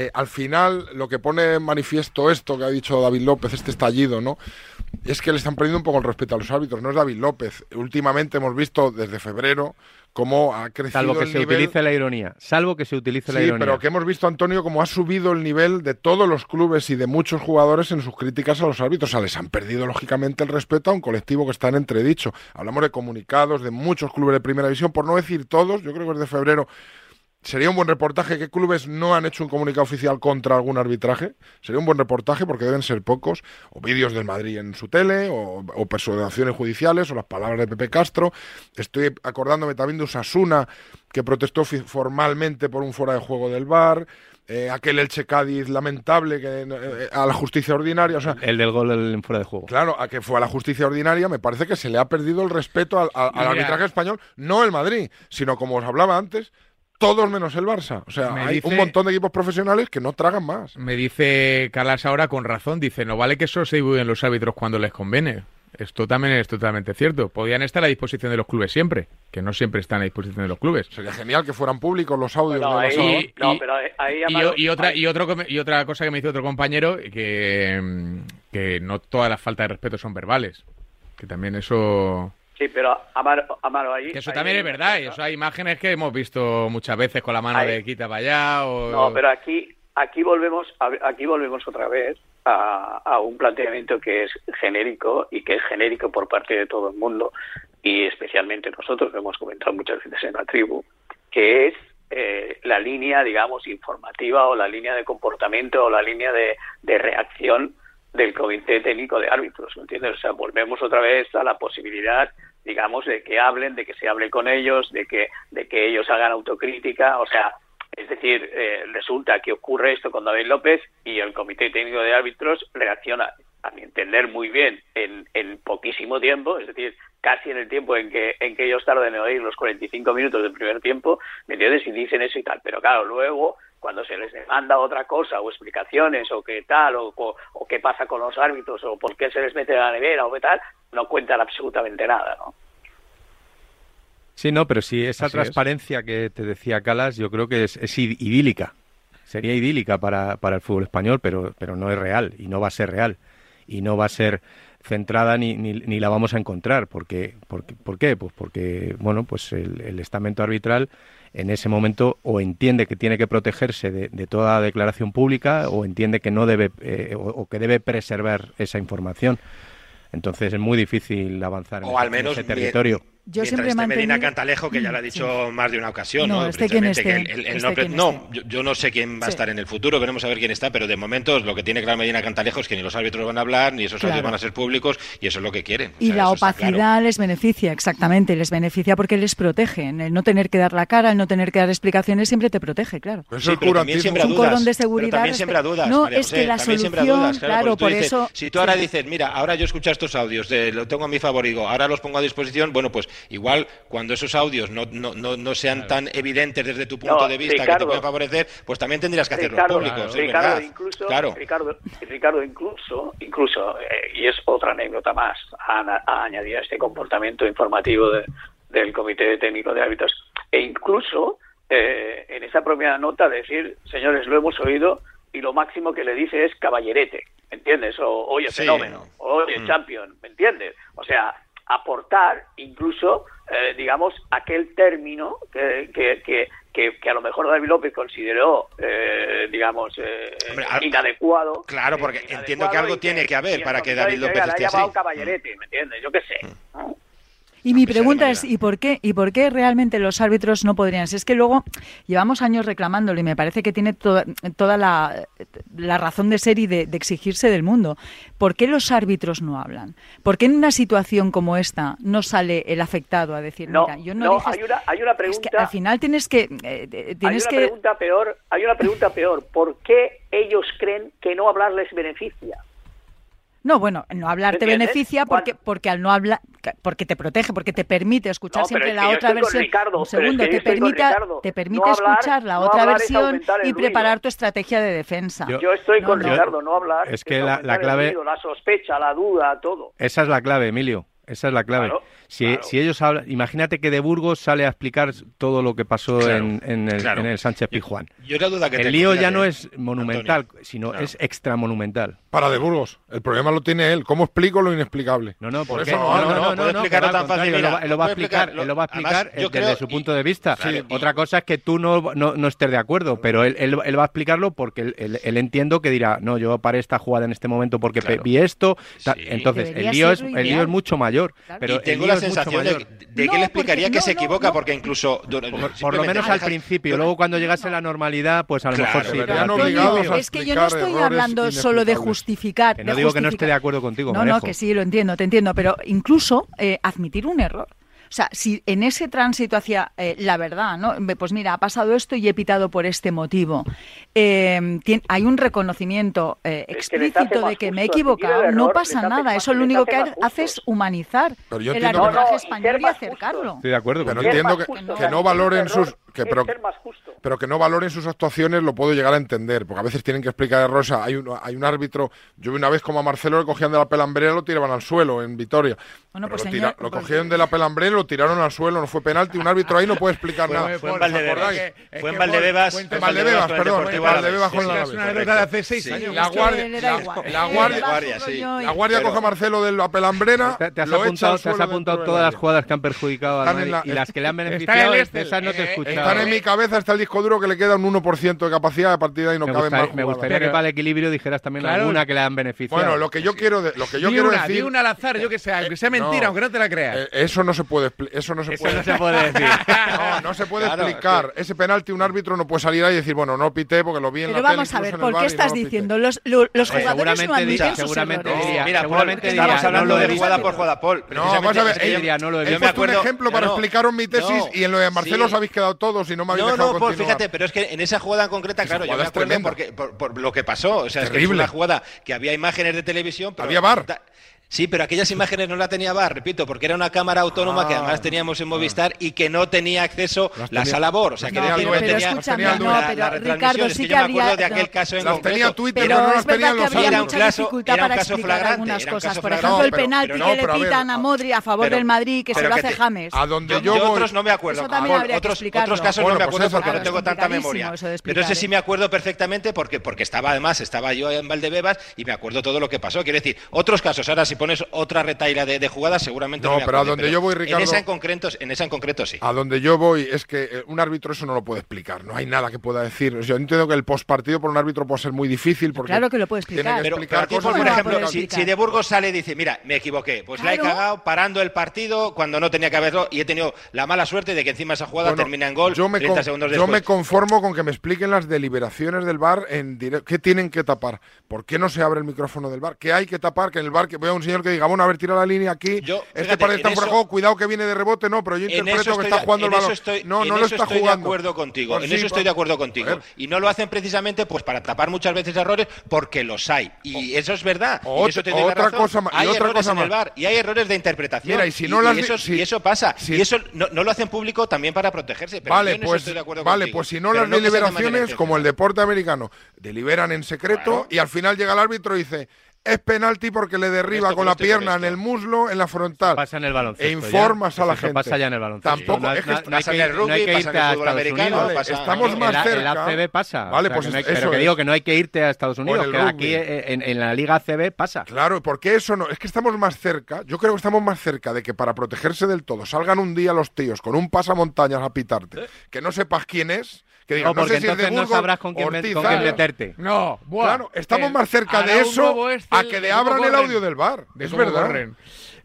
eh, al final lo que pone en manifiesto esto que ha dicho David López, este estallido, ¿no? Es que le están perdiendo un poco el respeto a los árbitros. No es David López. Últimamente hemos visto desde febrero cómo ha crecido Salvo que el se nivel. utilice la ironía. Salvo que se utilice la Sí, ironía. pero que hemos visto, Antonio, cómo ha subido el nivel de todos los clubes y de muchos jugadores en sus críticas a los árbitros. O sea, les han perdido, lógicamente, el respeto a un colectivo que está en entredicho. Hablamos de comunicados de muchos clubes de primera división, por no decir todos. Yo creo que desde febrero sería un buen reportaje. ¿Qué clubes no han hecho un comunicado oficial contra algún arbitraje? Sería un buen reportaje porque deben ser pocos. O vídeos del Madrid en su tele, o, o persuasiones judiciales, o las palabras de Pepe Castro. Estoy acordándome también de Usasuna, que protestó formalmente por un fuera de juego del VAR. eh, aquel Elche Cádiz lamentable que eh, a la justicia ordinaria, o sea, El del gol en fuera de juego. Claro, a que fue a la justicia ordinaria, me parece que se le ha perdido el respeto al, al- arbitraje español, no el Madrid, sino como os hablaba antes, todos menos el Barça. O sea, Me hay dice- un montón de equipos profesionales que no tragan más. Me dice Calas ahora con razón, dice, no vale que solo se divulguen los árbitros cuando les conviene. Esto también es totalmente cierto. Podían estar a disposición de los clubes siempre, que no siempre están a disposición de los clubes. Sería genial que fueran públicos los audios. Bueno, de los ahí- audios. no, pero ahí- ahí, y, y otra y otro y otra cosa que me dice otro compañero que que no todas las faltas de respeto son verbales que también eso Sí, pero Amaro, Amaro ahí... que eso ahí también es verdad y eso hay imágenes que hemos visto muchas veces con la mano Ahí. de quita para allá o No, pero aquí, aquí volvemos, aquí volvemos otra vez a, a un planteamiento que es genérico y que es genérico por parte de todo el mundo y especialmente nosotros lo hemos comentado muchas veces en la tribu, que es eh, la línea, digamos, informativa o la línea de comportamiento o la línea de, de reacción del Comité Técnico de Árbitros, ¿me entiendes? O sea, volvemos otra vez a la posibilidad, digamos, de que hablen, de que se hable con ellos, de que, de que ellos hagan autocrítica, o sea, es decir, eh, resulta que ocurre esto con David López y el Comité Técnico de Árbitros reacciona, a mi entender, muy bien en, en poquísimo tiempo, es decir, casi en el tiempo en que, en que ellos tardan en oír los 45 minutos del primer tiempo, ¿me entiendes? Y dicen eso y tal. Pero claro, luego, cuando se les demanda otra cosa o explicaciones o qué tal, o, o, o qué pasa con los árbitros o por qué se les mete en la nevera o qué tal, no cuentan absolutamente nada, ¿no? Sí, no, pero si esa Así es. transparencia que te decía Calas, yo creo que es, es id- idílica. Sería idílica para, para el fútbol español, pero, pero no es real y no va a ser real. Y no va a ser centrada ni, ni, ni la vamos a encontrar. Porque, porque, ¿Por qué? Pues porque bueno, pues el, el estamento arbitral en ese momento o entiende que tiene que protegerse de, de toda declaración pública o entiende que no debe eh, o, o que debe preservar esa información. Entonces es muy difícil avanzar en ese- en mi- territorio. Yo Mientras siempre he esté Medina mantenido- Cantalejo, que ya lo ha dicho más de una ocasión, No, ¿no? esté, que no, yo, yo no sé quién va a Sí. estar en el futuro, veremos a ver quién está, pero de momento lo que tiene claro Medina Cantalejo es que ni los árbitros van a hablar, ni esos Claro. audios van a ser públicos, y eso es lo que quieren. O Y sea, la opacidad claro. les beneficia, exactamente, les beneficia porque les protege. En El no tener que dar la cara, el no tener que dar explicaciones siempre te protege, claro. Eso Sí, es pero también siembra Un dudas. cordón de pero seguridad también respe- siembra dudas. No, María es que José, la también siembra solución, dudas, claro, por dices, eso- Si tú ahora dices, mira, ahora yo escucho estos audios, lo tengo a mi favor y digo, ahora los pongo a disposición, bueno, pues Igual, cuando esos audios no, no, no, no sean claro. tan evidentes desde tu punto de vista Ricardo, que te pueden favorecer, pues también tendrías que hacerlo públicos. Ricardo, incluso, claro. Ricardo, Ricardo, incluso, incluso eh, y es otra anécdota más a, a añadir a este comportamiento informativo de, del Comité Técnico de Hábitos. E incluso eh, en esa propia nota decir, señores, lo hemos oído y lo máximo que le dice es caballerete, ¿me entiendes? O oye, sí, fenómeno, o oye, mm. champion, ¿me entiendes? O sea, aportar incluso, eh, digamos, aquel término que, que, que que, a lo mejor David López consideró, eh, digamos, eh, inadecuado. Claro, porque eh, entiendo que algo tiene que haber para que David López esté así. caballete, mm. ¿me entiendes? Yo qué sé. Y mi pregunta es, ¿y por qué? ¿Y por qué realmente los árbitros no podrían? Si es que luego llevamos años reclamándolo y me parece que tiene toda la, razón de ser y de, exigirse del mundo. ¿Por qué los árbitros no hablan? ¿Por qué en una situación como esta no sale el afectado a decir, no, mira, yo no, no hay, una, pregunta... Al final tienes que... Eh, eh tienes hay una que... pregunta peor, hay una pregunta peor. ¿Por qué ellos creen que no hablar les beneficia? No, bueno, no hablar te beneficia porque, porque al no hablar, porque te protege, porque te permite escuchar siempre la otra versión. Segundo, te, permite escuchar la otra versión y preparar tu estrategia de defensa. Yo, estoy con Ricardo, no hablar. Es que la, clave. La sospecha, la duda, todo. Esa es la clave, Emilio. Esa es la clave. Si, claro. si ellos hablan, imagínate que de Burgos sale a explicar todo lo que pasó claro, en, en, el, claro. en, el, Sánchez Pijuán. Yo, yo duda que el lío ya no es monumental, Antonio. sino es extramonumental. Para de Burgos, el problema lo tiene él. ¿Cómo explico lo inexplicable? No, no, porque, Por eso no, no, no, no, no, no explicarlo tan fácil. Él lo, lo va a explicar, él lo va a explicar Además, desde, su y, punto de vista. Sí, Otra cosa es que tú no, no, estés de acuerdo, pero él, él, él va a explicarlo porque él, él, él, entiendo que dirá, no, yo paré esta jugada en este momento porque vi esto. Entonces, el lío, es, el lío es mucho mayor. Pero tengo la de, de le explicaría que se equivoca, porque incluso. Por, por, lo menos al ah, principio. Luego, cuando llegase a la normalidad, pues a lo mejor sí. Pero es que yo no estoy hablando solo de justificar. No digo que no esté de acuerdo contigo. No, no, que sí, lo entiendo, te entiendo. Pero incluso eh, admitir un error. O sea, si en ese tránsito hacia eh, la verdad, ¿no? Pues mira, ha pasado esto y he pitado por este motivo. Em, Tiene, hay un reconocimiento eh, explícito de que me he equivocado, no pasa nada. Eso lo único que hace es humanizar el arbitraje no, español y, acercarlo. Estoy de acuerdo, pero no entiendo que, que, no valoren sus que, pero, ser más justo. Pero que no valoren sus actuaciones lo puedo llegar a entender, porque a veces tienen que explicar a Rosa, hay un, hay un árbitro, yo vi una vez como a Marcelo le cogían de la pelambrera y lo tiraban al suelo en Vitoria. Bueno, pues, lo, señor, tira, lo pues, cogieron de la pelambrera y lo tiraron al suelo, no fue penalti, un árbitro ahí no puede explicar nada. Fue, en Valdebebas. Fue en Valdebebas. En Valdebebas, perdón. En Valdebebas con la Es una anécdota de hace seis años. La guardia, coge a Marcelo de la pelambrera. Te has apuntado todas las jugadas que han perjudicado a y las que le han beneficiado, este, esas no te eh, eh, escuchado están en mi cabeza está el disco duro que le queda un 1% de capacidad a partir de ahí no me cabe gustaría, más Me gustaría que para el equilibrio dijeras también alguna que le han beneficiado. Bueno, lo que yo quiero, de, lo que yo quiero decir... Di una al azar, yo que sea, aunque sea eh, mentira, no, aunque no te la creas. Eh, eso no se puede, eso no se eso puede, no se puede decir. no, no se puede explicar. Ese penalti un árbitro no puede salir ahí y decir, bueno, no pité porque lo vi en pero vamos a ver, ¿por qué estás diciendo? Los, los jugadores no admiten Seguramente diría, seguramente Estamos hablando de jugada por jugada, Paul. No, vamos a ver, yo me acuerdo... un ejemplo para explicaros mi tesis y en lo de Marcelo os habéis quedado todos no no, dejado No, no, fíjate, pero es que en esa jugada en concreta, claro, yo me acuerdo porque, por, lo que pasó. O sea, es que es una jugada que había imágenes de televisión. Pero había bar. Sí, pero aquellas imágenes no las tenía VAR, repito, porque era una cámara autónoma ah, que además teníamos en Movistar y que no tenía acceso las la sala BOR. O sea, que no, pero, no tenía no, la, pero, la Ricardo, sí que, que había, de aquel no, caso en las concreto. tenía Twitter, pero, no las tenía los que había un caso, dificultad para explicar algunas cosas. Por ejemplo, el penalti que le pitan a Modri a favor del Madrid, que se lo hace James. A donde yo otros no me acuerdo. Otros casos no me pues acuerdo porque no tengo tanta memoria. Pero ese sí me acuerdo perfectamente porque estaba además, estaba yo en Valdebebas y me acuerdo todo lo que pasó. Quiero decir, otros casos, ahora sí pones otra retaila de, jugadas, seguramente no. Pero a donde yo voy, Ricardo. En esa en, concreto, en esa en concreto sí. A donde yo voy es que eh, un árbitro eso no lo puede explicar. No hay nada que pueda decir. Yo entiendo que el postpartido por un árbitro puede ser muy difícil. Porque claro que lo puede explicar. Pero, por ejemplo, si, de Burgos sale y dice, mira, me equivoqué, pues la he cagado parando el partido cuando no tenía que haberlo y he tenido la mala suerte de que encima esa jugada termina en gol yo me 30 segundos después. Yo conformo con que me expliquen las deliberaciones del bar en directo. ¿Qué tienen que tapar? ¿Por qué no se abre el micrófono del bar? ¿Qué hay que tapar? Que en el bar que vea un señor que diga, bueno, a ver, tira la línea aquí, este fíjate, parece estar fuera de juego, cuidado que viene de rebote, no, pero yo interpreto que está jugando el balón. estoy- no, no lo está estoy jugando. de acuerdo contigo. Pues en sí, eso estoy de acuerdo contigo. Y no lo hacen precisamente pues para tapar muchas veces errores porque los hay. Y eso es verdad. y eso otra- te doy la otra razón. cosa y hay otra errores cosa en el bar y hay errores de interpretación. Mira, y si no las y eso, si- y eso pasa. si- y eso no, no lo hacen público también para protegerse. Pero yo Vale, eso pues, estoy de acuerdo vale, contigo. pues si no Pero las deliberaciones, como el deporte americano, deliberan en secreto y al final llega el árbitro y dice es penalti porque le derriba Esto con la pierna en el muslo, en la frontal. Pasa en el baloncesto. E informas ya. a la Eso gente. pasa ya en el baloncesto. Tampoco, No, es que no- pasa que en el ir- no hay rugby, que pasa irte en el a fútbol Estados americano, Unidos. pasa- estamos aquí- más el, cerca. El ACB pasa. Vale, O sea, pues que no hay- eso pero que digo que no hay que irte a Estados Unidos, que rugby. aquí eh, en, en la Liga ACB pasa. Claro, porque eso no. Es que estamos más cerca. Yo creo que estamos más cerca de que para protegerse del todo salgan un día los tíos con un pasamontañas a pitarte, que no sepas quién es, que digan, No, no, porque sé si es de entonces no Burgos, sabrás con quién Ortiz, con quién claro. meterte. No, buah. Claro, estamos Eh, más cerca de eso este a que le abran el audio del bar. Es verdad.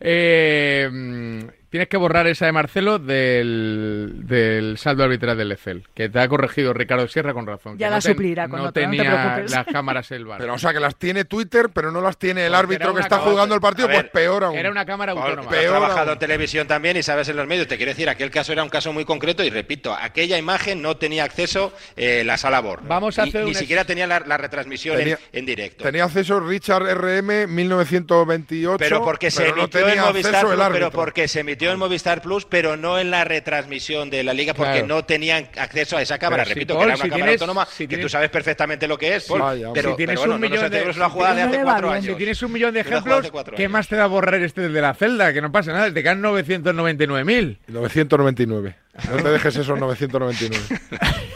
Eh, tienes que borrar esa de Marcelo del, del saldo arbitral del EFEL, que te ha corregido Ricardo Sierra con razón. Ya que la no ten- suplirá con No otra, no te tenía preocupes. las cámaras el bar. Pero o sea que las tiene Twitter, pero no las tiene el Porque árbitro que está cámara- jugando el partido, ver, pues peor aún. Era una cámara autónoma. Peor trabajado aún. en televisión también y sabes en los medios. Te quiero decir, aquel caso era un caso muy concreto y repito, aquella imagen no tenía acceso eh, la sala BOR. Vamos a Ni- hacer Ni, un siquiera tenía la, la retransmisión en- Tenía- en, directo. Tenía acceso Richard RM 1928, Pero porque se pero no emitió en tenía Movistar acceso el árbitro. pero porque se emitió en Movistar Plus, pero no en la retransmisión de la liga, porque Claro. no tenían acceso a esa cámara. Pero si, Repito, Paul, que era una si cámara tienes- autónoma, si que tienes- tú sabes perfectamente lo que es, Paul. Vaya, pero, si tienes pero bueno, un no millón de, hacemos una si jugada de tienes- hace cuatro bien. años. si tienes un millón de Una jugada de ejemplos, ¿qué más te da borrar este de la celda? Que no pasa nada, te quedan 999.000. 999. No te dejes esos 999.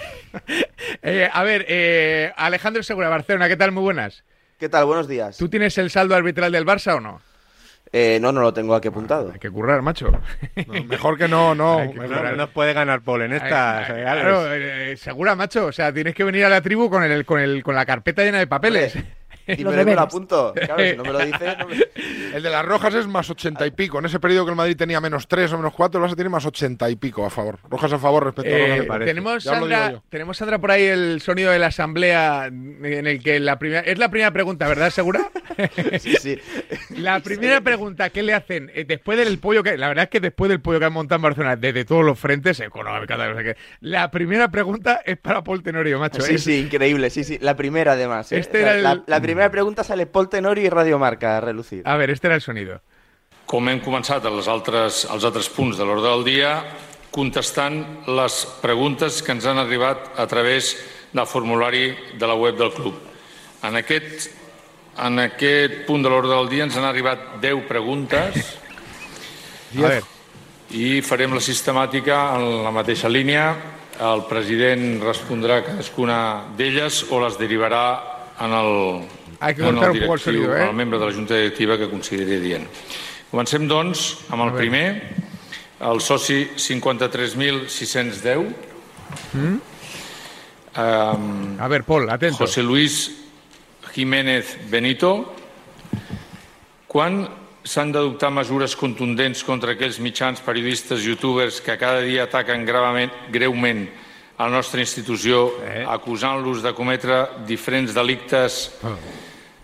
Eh, a ver, eh, Alejandro Segura, Barcelona, ¿qué tal? Muy buenas. ¿Qué tal? Buenos días. ¿Tú tienes el saldo arbitral del Barça o no? Eh, no, no lo tengo aquí apuntado. Hay que currar, macho. No, mejor que no, no. Que mejor-. No nos puede ganar Paul en eh, claro, Alex. eh, segura, macho. O sea, tienes que venir a la tribu con el, con el, con la carpeta llena de papeles. Y me, me lo apunto. Claro, si no me lo dices, no me- El de las rojas es más 80 y pico. En ese periodo que el Madrid tenía menos 3 o menos 4, el Barça tiene más 80 y pico a favor. Rojas a favor respecto a Eh, rojas. parece. tenemos, lo Sandra, tenemos Sandra por ahí el sonido de la asamblea en el que la primera es la primera pregunta, ¿verdad? ¿Segura? Sí, sí. La primera pregunta que le hacen eh, después del pollo que la verdad es que después del pollo que han montado en Barcelona desde todos los frentes económica, tal, no sé qué, la primera pregunta es para Paul Tenorio, macho. Sí, Es- sí, increíble. Sí, sí. La primera, además. ¿eh? Este la, era la- el- la primera pregunta sale Paul Tenorio y Radio Marca a relucir. A ver, este era el sonido. Com hem començat a les altres, als altres punts de l'ordre del dia, contestant les preguntes que ens han arribat a través del formulari de la web del club. En aquest, en aquest punt de l'ordre del dia ens han arribat 10 preguntes A ver, i farem la sistemàtica en la mateixa línia. El president respondrà cadascuna d'elles o les derivarà en el, Hay que cortar el un poco el sonido, ¿eh? el membre de la Junta Directiva que consideri dient. Comencem, doncs, amb el primer, el soci 53.610, ¿Mm? um, A ver, Paul, atento. José Luis Jiménez Benito. Quan s'han d'adoptar mesures contundents contra aquells mitjans periodistes youtubers que cada dia ataquen gravament, greument a la nostra institució, eh? acusant-los de cometre diferents delictes.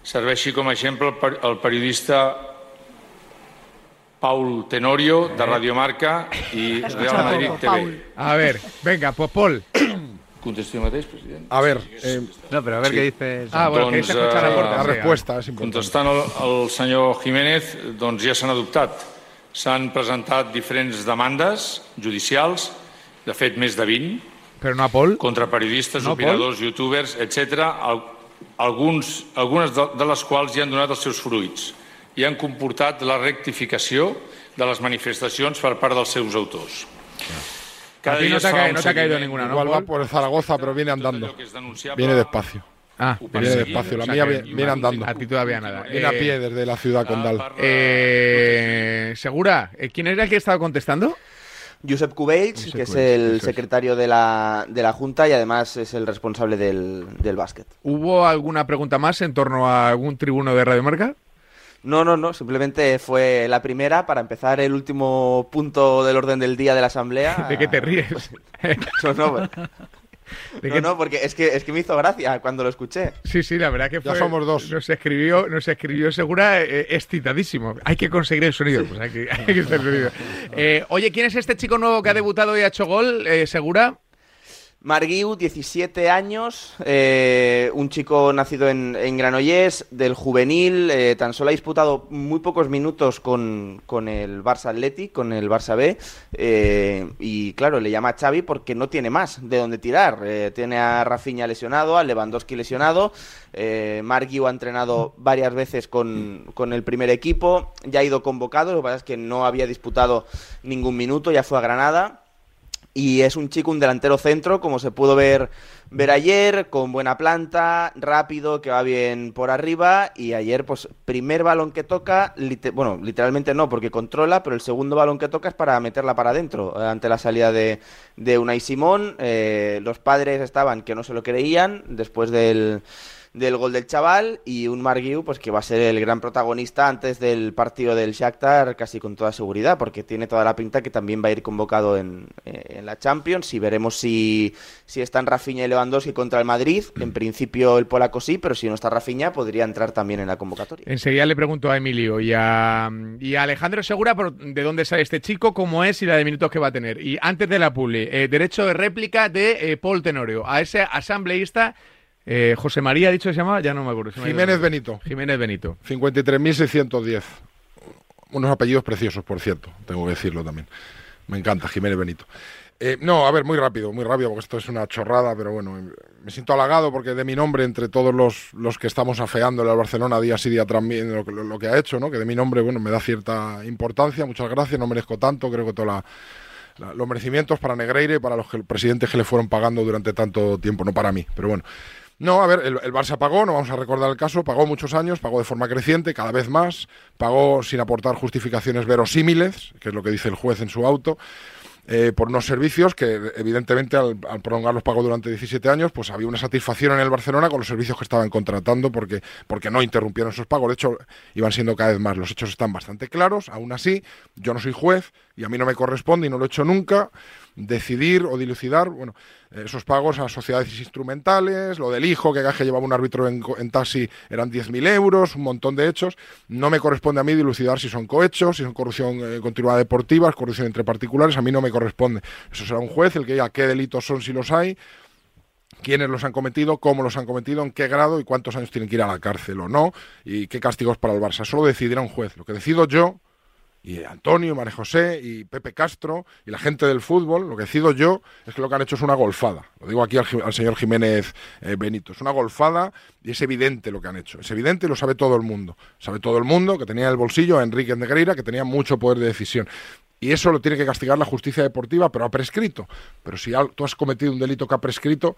Serveixi com a exemple el per- el periodista Paul Tenorio, de Radiomarca i Real Madrid TV. A ver, venga, pues Paul. Contesti el mateix, president? A ver, eh, No, pero a ver Sí. qué dice. Ah, bueno, queréis escuchar la puerta. la sí, respuesta es importante. Contestant al, al senyor Jiménez, doncs ja s'han adoptat. S'han presentat diferents demandes judicials, de fet més de 20, Pero no a Paul. contra periodistes, No, opinadors, youtubers, etc. Al, alguns, algunes de, de les quals ja han donat els seus fruits i han comportat la rectificació de les manifestacions per part dels seus autors. A ti no es te ha fa ca- un no te ha caído seguiment ninguna, ¿no, Igual va por Zaragoza, pero viene andando. Viene despacio. Ah, Viene despacio. La O sea mía viene, viene andando. A ti todavía nada. Viene a Eh, pie desde la ciudad condal. Eh, ¿Segura? Eh, ¿Quién era el que estaba contestando? Josep Cubells, que es el secretario de la, de la Junta y además es el responsable del, del básquet. ¿Hubo alguna pregunta más en torno a algún tribuno de Radio Marca? No, no, no, simplemente fue la primera para empezar el último punto del orden del día de la Asamblea. ¿De qué te ríes? No, no, ¿De No, no, porque es que, es que me hizo gracia cuando lo escuché. Sí, sí, la verdad que Ya fue. somos dos. Nos escribió, nos escribió Segura eh, excitadísimo. Hay que conseguir el sonido. Pues hay que, hay que el sonido. Eh, oye, ¿quién es este chico nuevo que ha debutado y ha hecho gol? Eh, ¿Segura? Marguiu, 17 años, eh, un chico nacido en, en Granollers, del juvenil, eh, tan solo ha disputado muy pocos minutos con, con el Barça Athletic, con el Barça B, eh, y claro, le llama a Xavi porque no tiene más de dónde tirar. Tiene a Rafinha lesionado, a Lewandowski lesionado, Marguiu ha entrenado varias veces con, con el primer equipo, ya ha ido convocado, lo que pasa es que no había disputado ningún minuto, ya fue a Granada. Y es un chico, un delantero centro, como se pudo ver, ver ayer, con buena planta, rápido, que va bien por arriba. Y ayer, pues, primer balón que toca, bueno, literalmente no, porque controla, pero el segundo balón que toca es para meterla para adentro, eh, ante la salida de, de Unai Simón. Eh, los padres estaban que no se lo creían después del, del gol del chaval y un Marguiu pues que va a ser el gran protagonista antes del partido del Shakhtar casi con toda seguridad porque tiene toda la pinta que también va a ir convocado en, eh, en la Champions y veremos si, si están Rafinha y Lewandowski contra el Madrid en principio el polaco sí pero si no está Rafinha podría entrar también en la convocatoria Enseguida le pregunto a Emilio y a, y a Alejandro Segura por de dónde sale este chico, cómo es y la de minutos que va a tener. Y antes de la publi, eh, derecho de réplica de eh, Paul Tenorio. A ese asambleísta, eh, José María, ha dicho que se llama, ya no me acuerdo. Jiménez. Benito. Jiménez Benito. 53.610. Unos apellidos preciosos, por cierto, tengo que decirlo también. Me encanta, Jiménez Benito. Eh, no, a ver, muy rápido, muy rápido, porque esto es una chorrada, pero bueno, me siento halagado porque de mi nombre, entre todos los, los que estamos afeándole al Barcelona día sí día también lo, que- lo que ha hecho, ¿no? que de mi nombre, bueno, me da cierta importancia, muchas gracias, no merezco tanto, creo que toda la, la- los merecimientos para Negreira y para los que- presidentes que le fueron pagando durante tanto tiempo, no para mí, pero bueno. No, a ver, el, el Barça pagó, no vamos a recordar el caso, pagó muchos años, pagó de forma creciente, cada vez más, pagó sin aportar justificaciones verosímiles, que es lo que dice el juez en su auto, eh, por unos servicios que evidentemente al, al prolongar los pagos durante 17 años, pues había una satisfacción en el Barcelona con los servicios que estaban contratando porque, porque no interrumpieron esos pagos. De hecho, iban siendo cada vez más. Los hechos están bastante claros. Aún así, yo no soy juez y a mí no me corresponde y no lo he hecho nunca decidir o dilucidar bueno, esos pagos a sociedades instrumentales, lo del hijo que que llevaba un árbitro en taxi eran 10.000 euros, un montón de hechos. No me corresponde a mí dilucidar si son cohechos, si son corrupción eh, continuada deportiva, corrupción entre particulares, a mí no me corresponde. Eso será un juez el que diga qué delitos son si los hay, quiénes los han cometido, cómo los han cometido, en qué grado y cuántos años tienen que ir a la cárcel o no, y qué castigos para el Barça. Solo decidirá un juez. Lo que decido yo, y Antonio, María José y Pepe Castro y la gente del fútbol, lo que decido yo es que lo que han hecho es una golfada. Lo digo aquí al, señor Jiménez eh, Benito. Es una golfada y es evidente lo que han hecho. Es evidente y lo sabe todo el mundo. Sabe todo el mundo que tenía en el bolsillo a Enrique Negreira, que tenía mucho poder de decisión. Y eso lo tiene que castigar la justicia deportiva, pero ha prescrito. Pero si tú has cometido un delito que ha prescrito,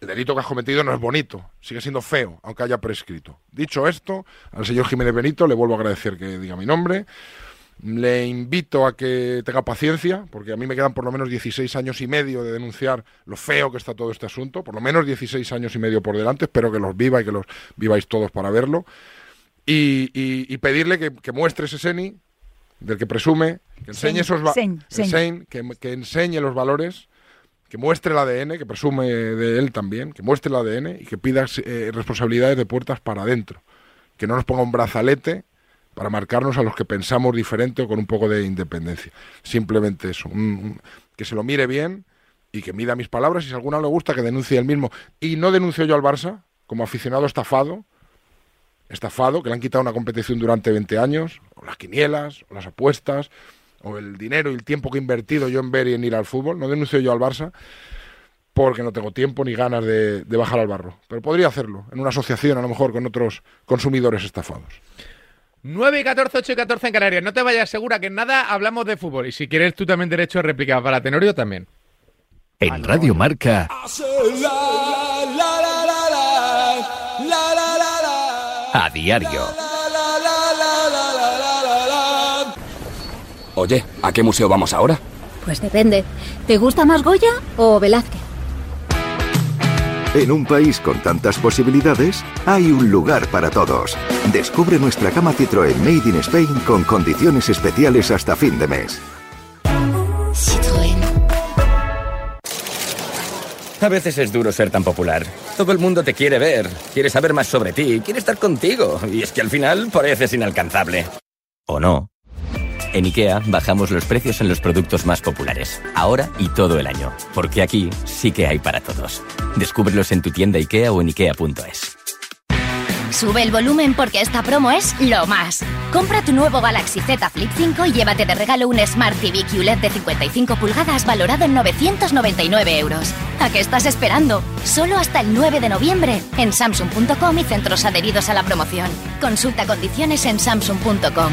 el delito que has cometido no es bonito, sigue siendo feo, aunque haya prescrito. Dicho esto, al señor Jiménez Benito le vuelvo a agradecer que diga mi nombre. Le invito a que tenga paciencia, porque a mí me quedan por lo menos 16 años y medio de denunciar lo feo que está todo este asunto, por lo menos 16 años y medio por delante, espero que los viva y que los viváis todos para verlo. Y, y- y pedirle que, que muestre ese SENI, del que presume, que enseñe esos que enseñe los valores, que muestre el ADN, que presume de él también, que muestre el ADN y que pida eh, responsabilidades de puertas para adentro. Que no nos ponga un brazalete para marcarnos a los que pensamos diferente o con un poco de independencia. Simplemente eso. que se lo mire bien y que mida mis palabras y si alguna le gusta que denuncie él mismo. Y no denuncio yo al Barça como aficionado estafado, estafado, que le han quitado una competición durante 20 años, o las quinielas, o las apuestas, o el dinero y el tiempo que he invertido yo en ver y en ir al fútbol. No denuncio yo al Barça porque no tengo tiempo ni ganas de bajar al barro. Pero podría hacerlo en una asociación, a lo mejor, con otros consumidores estafados. 9 y 14, 8 y 14 en Canarias. No te vayas segura que en nada hablamos de fútbol. Y si quieres tú también derecho de réplica para Tenorio, también. En Radio Marca, a diario. Oye, ¿a qué museo vamos ahora? Pues depende. ¿Te gusta más Goya o Velázquez? En un país con tantas posibilidades, hay un lugar para todos. Descubre nuestra cama Citroën Made in Spain con condiciones especiales hasta fin de mes. A veces es duro ser tan popular. Todo el mundo te quiere ver, quiere saber más sobre ti, quiere estar contigo. Y es que al final pareces inalcanzable. ¿O no? En IKEA bajamos los precios en los productos más populares, ahora y todo el año, porque aquí sí que hay para todos. Descúbrelos en tu tienda IKEA o en IKEA.es. Sube el volumen porque esta promo es lo más. Compra tu nuevo Galaxy Z Flip 5 y llévate de regalo un Smart TV QLED de 55 pulgadas valorado en 999 euros. ¿A qué estás esperando? Solo hasta el 9 de noviembre en Samsung.com y centros adheridos a la promoción. Consulta condiciones en Samsung.com.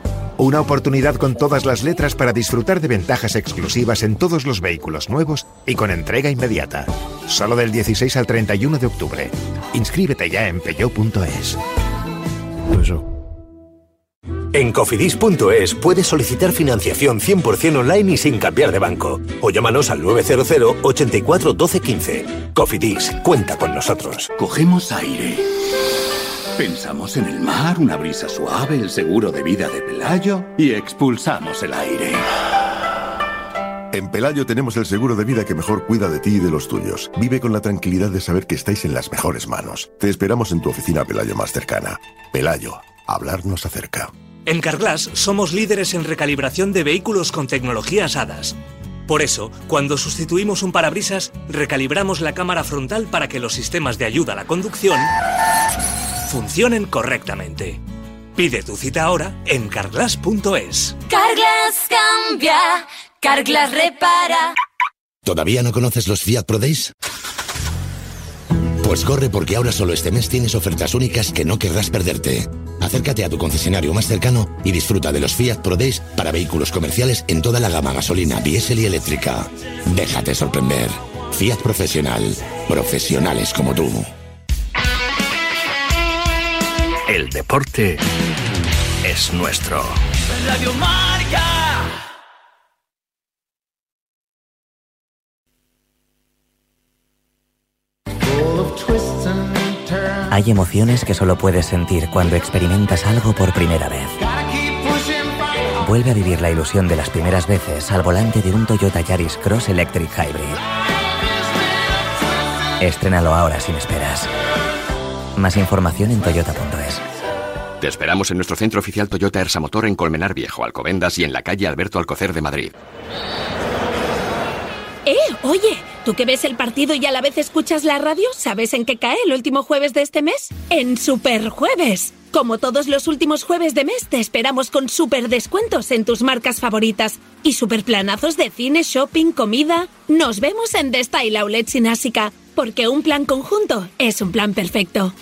Una oportunidad con todas las letras para disfrutar de ventajas exclusivas en todos los vehículos nuevos y con entrega inmediata. Solo del 16 al 31 de octubre. Inscríbete ya en peugeot.es. En cofidis.es puedes solicitar financiación 100% online y sin cambiar de banco. O llámanos al 900 84 12 15. Cofidis, cuenta con nosotros. Cogemos aire. Pensamos en el mar, una brisa suave, el seguro de vida de Pelayo y expulsamos el aire. En Pelayo tenemos el seguro de vida que mejor cuida de ti y de los tuyos. Vive con la tranquilidad de saber que estáis en las mejores manos. Te esperamos en tu oficina Pelayo más cercana. Pelayo, hablarnos acerca. En Carglass somos líderes en recalibración de vehículos con tecnologías HADAS. Por eso, cuando sustituimos un parabrisas, recalibramos la cámara frontal para que los sistemas de ayuda a la conducción funcionen correctamente. Pide tu cita ahora en carglass.es. Carglass cambia, Carglass repara. ¿Todavía no conoces los Fiat Pro Days? Pues corre porque ahora solo este mes tienes ofertas únicas que no querrás perderte. Acércate a tu concesionario más cercano y disfruta de los Fiat Pro Days para vehículos comerciales en toda la gama gasolina, diésel y eléctrica. Déjate sorprender. Fiat Profesional. Profesionales como tú. El deporte es nuestro. Radio Marca. Hay emociones que solo puedes sentir cuando experimentas algo por primera vez. Vuelve a vivir la ilusión de las primeras veces al volante de un Toyota Yaris Cross Electric Hybrid. Estrénalo ahora sin esperas. Más información en toyota.es. Te esperamos en nuestro centro oficial Toyota Ersa Motor en Colmenar Viejo, Alcobendas y en la calle Alberto Alcocer de Madrid. ¡Eh! Oye, ¿tú que ves el partido y a la vez escuchas la radio? ¿Sabes en qué cae el último jueves de este mes? En Super Jueves. Como todos los últimos jueves de mes, te esperamos con super descuentos en tus marcas favoritas y super planazos de cine, shopping, comida. Nos vemos en The Style Outlet Sinásica, porque un plan conjunto es un plan perfecto.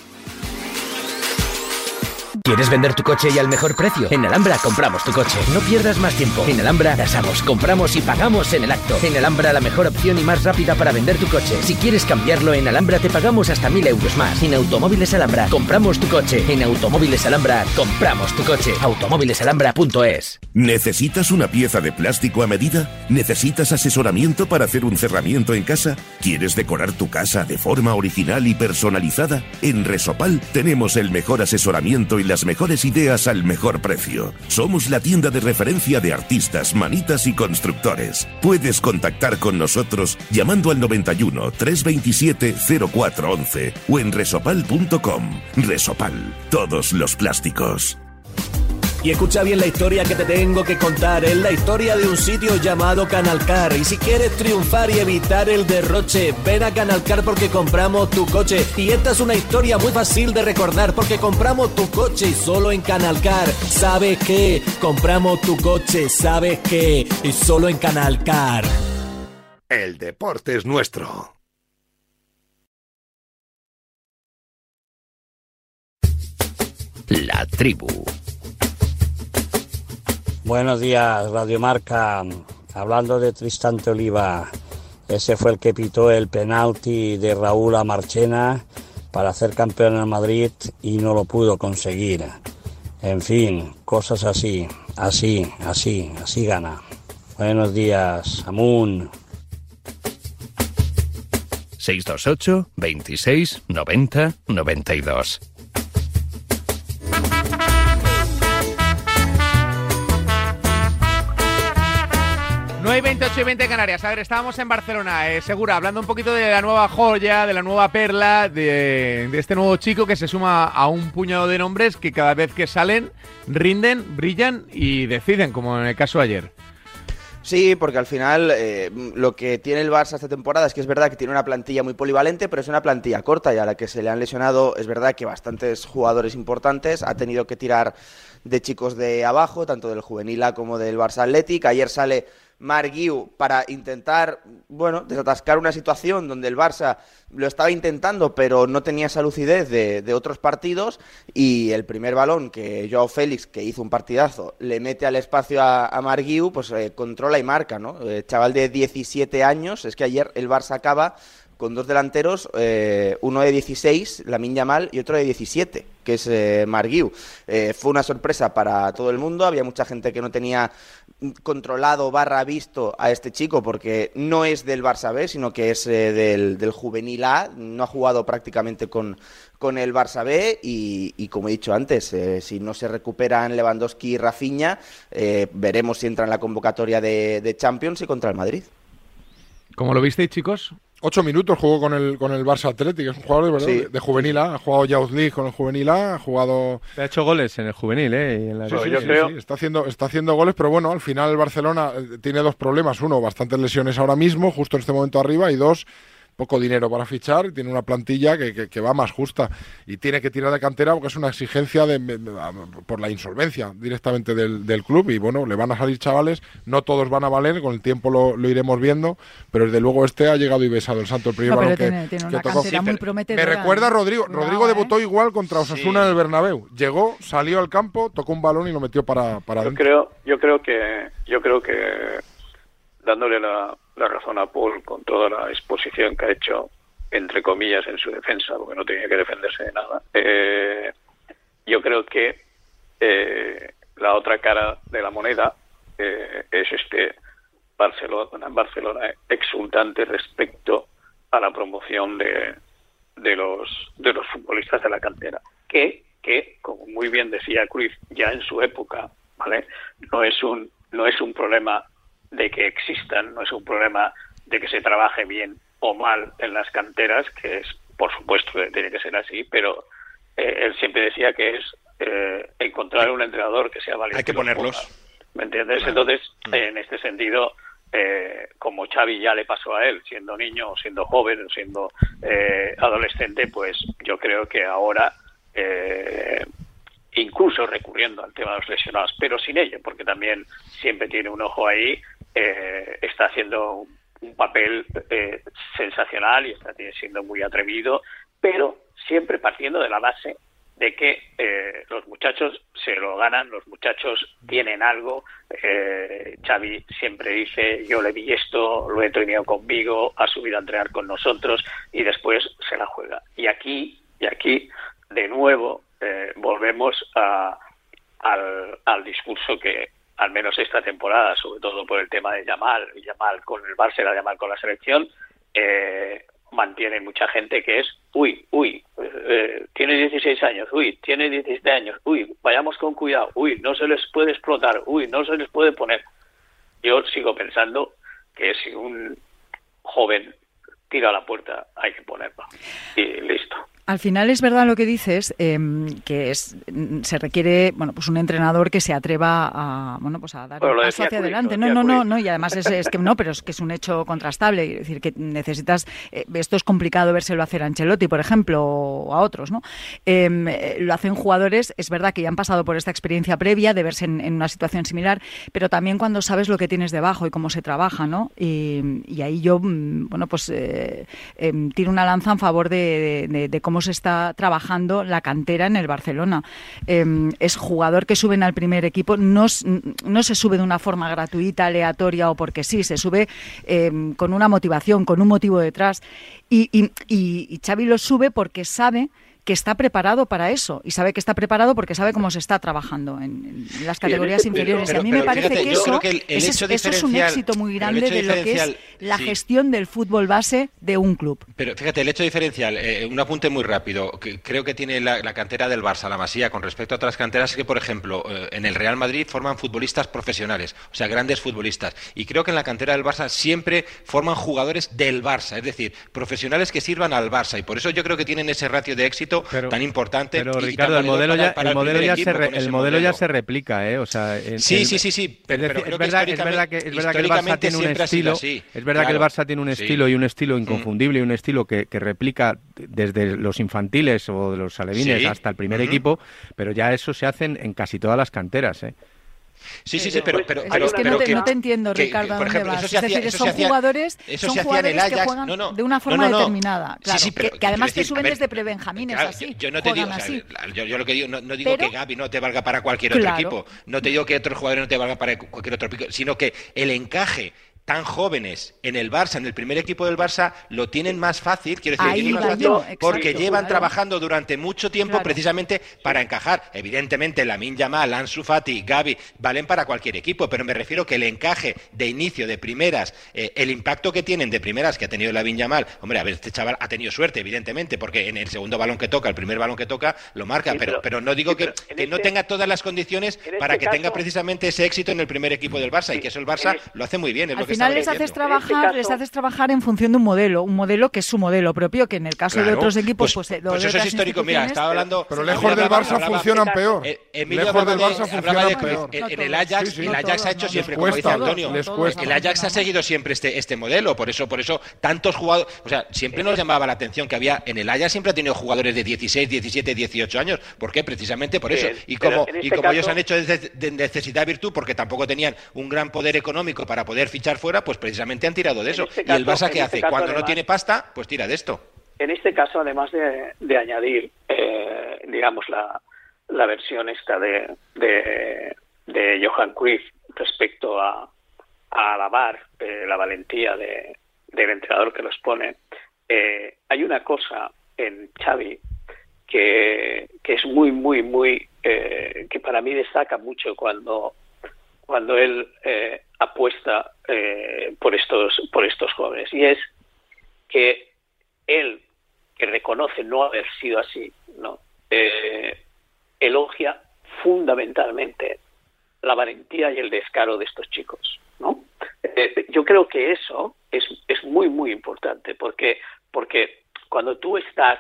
¿Quieres vender tu coche y al mejor precio? En Alhambra compramos tu coche. No pierdas más tiempo. En Alhambra tasamos, compramos y pagamos en el acto. En Alhambra la mejor opción y más rápida para vender tu coche. Si quieres cambiarlo en Alhambra te pagamos hasta mil euros más. En Automóviles Alhambra compramos tu coche. En Automóviles Alhambra compramos tu coche. Automóvilesalhambra.es ¿Necesitas una pieza de plástico a medida? ¿Necesitas asesoramiento para hacer un cerramiento en casa? ¿Quieres decorar tu casa de forma original y personalizada? En Resopal tenemos el mejor asesoramiento y las mejores ideas al mejor precio. Somos la tienda de referencia de artistas, manitas y constructores. Puedes contactar con nosotros llamando al 91 327 0411 o en resopal.com. Resopal, todos los plásticos. Y escucha bien la historia que te tengo que contar. Es la historia de un sitio llamado Canalcar. Y si quieres triunfar y evitar el derroche, ven a Canalcar porque compramos tu coche. Y esta es una historia muy fácil de recordar porque compramos tu coche y solo en Canalcar. ¿Sabes qué? Compramos tu coche, ¿sabes qué? Y solo en Canalcar. El deporte es nuestro. La tribu. Buenos días, Radio Marca. Hablando de Tristante Oliva, ese fue el que pitó el penalti de Raúl a Marchena para hacer campeón en Madrid y no lo pudo conseguir. En fin, cosas así, así, así, así gana. Buenos días, Amun. 628 26 90 92. 9 y 28 y 20 Canarias. A ver, estábamos en Barcelona, eh, Segura, hablando un poquito de la nueva joya, de la nueva perla, de, este nuevo chico que se suma a un puñado de nombres que cada vez que salen rinden, brillan y deciden, como en el caso de ayer. Sí, porque al final eh, lo que tiene el Barça esta temporada es que es verdad que tiene una plantilla muy polivalente, pero es una plantilla corta y a la que se le han lesionado es verdad que bastantes jugadores importantes. Ha tenido que tirar de chicos de abajo, tanto del juvenil A como del Barça Athletic. Ayer sale Marguiu para intentar, bueno, desatascar una situación donde el Barça lo estaba intentando, pero no tenía esa lucidez de, otros partidos. Y el primer balón que Joao Félix, que hizo un partidazo, le mete al espacio a, a Marguiu, pues eh, controla y marca, ¿no? Eh, chaval de 17 años, es que ayer el Barça acaba con dos delanteros, eh, uno de 16, Lamin Yamal, y otro de 17, que es eh, Marguiu. Eh, fue una sorpresa para todo el mundo, había mucha gente que no tenía controlado barra visto a este chico porque no es del Barça B, sino que es del, del, Juvenil A, no ha jugado prácticamente con, con el Barça B y, como he dicho antes, si no se recuperan Lewandowski y Rafinha, veremos si entra en la convocatoria de, de Champions y contra el Madrid. ¿Cómo lo visteis, chicos? Ocho minutos jugó con el, con el Barça Atlético, es un jugador de, verdad, de, juvenil A, ha jugado Youth League con el juvenil A, ha jugado... Ha hecho goles en el juvenil, ¿eh? sí, yo creo... está, haciendo, está haciendo goles, pero bueno, al final el Barcelona eh, tiene dos problemas. Uno, bastantes lesiones ahora mismo, justo en este momento arriba, y dos, poco dinero para fichar, tiene una plantilla que, que, va más justa y tiene que tirar de cantera porque es una exigencia de, por la insolvencia directamente del, del, club y bueno, le van a salir chavales, no todos van a valer, con el tiempo lo, lo iremos viendo, pero desde luego este ha llegado y besado el santo el primer balón que, tiene, una cantera muy prometedora. Me recuerda a Rodrigo, Rodrigo debutó ¿eh? igual contra Osasuna en el Bernabéu, llegó, salió al campo, tocó un balón y lo metió para, para yo creo, yo creo que yo creo que dándole la la razón a Paul con toda la exposición que ha hecho, entre comillas, en su defensa, porque no tenía que defenderse de nada. Eh, yo creo que eh, la otra cara de la moneda eh, es este Barcelona, Barcelona exultante respecto a la promoción de, de los de los futbolistas de la cantera, que que como muy bien decía Cruz ya en su época, ¿vale? No es un no es un problema de que existan, no es un problema de que se trabaje bien o mal en las canteras, que es, por supuesto, que tiene que ser así, pero eh, él siempre decía que es eh, encontrar un entrenador que sea valiente. Hay que ponerlos. ¿Me entiendes? Entonces, mm. en este sentido, eh, como Xavi ya le pasó a él, siendo niño, siendo joven, siendo adolescente, pues yo creo que ahora incluso recurriendo al tema de los lesionados, pero sin ello, porque también siempre tiene un ojo ahí eh, está haciendo un papel eh, sensacional y está siendo muy atrevido, pero siempre partiendo de la base de que eh, los muchachos se lo ganan, los muchachos tienen algo. Eh, Xavi siempre dice, yo le vi esto, lo he tenido conmigo, ha subido a entrenar con nosotros y después se la juega. Y aquí, y aquí, de nuevo, eh, volvemos a, al discurso que al menos esta temporada, sobre todo por el tema de Yamal, Yamal con el Barça, Yamal con la selección, eh, mantiene mucha gente que es, uy, uy, eh, tiene 16 años, uy, tiene 17 años, uy, vayamos con cuidado, uy, no se les puede explotar, uy, no se les puede poner. Yo sigo pensando que si un joven tira a la puerta, hay que ponerla. Y listo. Al final es verdad lo que dices, em, que es se requiere bueno pues un entrenador que se atreva a bueno pues a dar un paso hacia adelante. No, no, no, no, y además es, que no, pero es que es un hecho contrastable. Es decir, que necesitas eh, esto es complicado vérselo hacer a Ancelotti, por ejemplo, o a otros, ¿no? Em, eh, lo hacen jugadores, es verdad que ya han pasado por esta experiencia previa de verse en, una situación similar, pero también cuando sabes lo que tienes debajo y cómo se trabaja, ¿no? Y, ahí yo, mm, bueno, pues eh, em, tiro una lanza en favor de, de cómo se está trabajando la cantera en el Barcelona. Em, es jugador que suben al primer equipo, no, no se sube de una forma gratuita, aleatoria o porque sí, se sube em, con una motivación, con un motivo detrás. Y, y, y Xavi lo sube porque sabe que está preparado para eso y sabe que está preparado porque sabe cómo se está trabajando en, las categorías inferiores. y a mí me parece que, eso, es un éxito muy grande de lo que es la gestión del fútbol base de un club. Pero fíjate, el hecho diferencial, eh, un apunte muy rápido, que creo que tiene la, cantera del Barça, la Masía, con respecto a otras canteras, que por ejemplo, eh, en el Real Madrid forman futbolistas profesionales, o sea, grandes futbolistas. Y creo que en la cantera del Barça siempre forman jugadores del Barça, es decir, profesionales que sirvan al Barça. Y por eso yo creo que tienen ese ratio de éxito tan importante. Pero Ricardo, el modelo ya, el modelo ya se el modelo, ya se replica, ¿eh? O sea, sí, sí, sí, sí. Pero, es, verdad, que, es verdad que el Barça tiene un estilo, es verdad que el Barça tiene un estilo y un estilo mm. inconfundible y un estilo que, que, replica desde los infantiles o de los alevines hasta el primer equipo, pero ya eso se hace en, casi todas las canteras, ¿eh? Sí, sí, sí, pero, pero, es que, no, te, entiendo, Ricardo, por ejemplo, vas. es decir, son jugadores, son jugadores que juegan de una forma determinada, claro, que, además te suben desde prebenjamines así, yo, no te digo, yo, lo que digo, no, digo que Gaby no te valga para cualquier otro equipo, no te digo que otros jugadores no te valga para cualquier otro equipo, sino que el encaje tan jóvenes en el Barça, en el primer equipo del Barça, lo tienen más fácil, quiero decir, más fácil porque llevan trabajando durante mucho tiempo precisamente para encajar. Evidentemente, Lamin Yamal, Ansu Fati, Gaby, valen para cualquier equipo, pero me refiero que el encaje de inicio, de primeras, eh, el impacto que tienen de primeras que ha tenido Lamin Yamal, hombre, a ver, este chaval ha tenido suerte, evidentemente, porque en el segundo balón que toca, el primer balón que toca, lo marca, pero, pero, no digo que, no este tenga todas las condiciones para este que tenga precisamente ese éxito en el primer equipo del Barça, y que eso el Barça lo hace muy bien, es lo que final les haces trabajar, este les haces trabajar en función de un modelo, un modelo que es su modelo propio, que en el caso de otros equipos, pues, pues, pues eso es histórico. Mira, estaba hablando. Pero lejos del Barça funcionan peor. lejos del Barça funcionan peor. En el Ajax, el Ajax ha hecho siempre, como dice Antonio, el Ajax ha seguido siempre este, este modelo. Por eso, por eso, tantos jugadores. O sea, siempre nos llamaba la atención que había. En el Ajax siempre ha tenido jugadores de 16, 17, 18 años. ¿Por qué? Precisamente por eso. Y como, y este como ellos han hecho de necesidad virtud, porque tampoco tenían un gran poder económico para poder fichar fuera, pues precisamente han tirado de eso. Este y el Barça, ¿qué este hace? Cuando no tiene pasta, pues tira de esto. En este caso, además de, añadir, eh, digamos, la, la, versión esta de, de, Johan Cruyff respecto a, a alabar eh, la valentía de, del entrenador que los pone, eh, hay una cosa en Xavi que, que es muy, muy, muy, que para mí destaca mucho cuando, cuando él apuesta eh, por estos por estos jóvenes. Y es que él que reconoce no haber sido así no eh, elogia fundamentalmente la valentía y el descaro de estos chicos no eh, yo creo que eso es, es muy muy importante porque porque cuando tú estás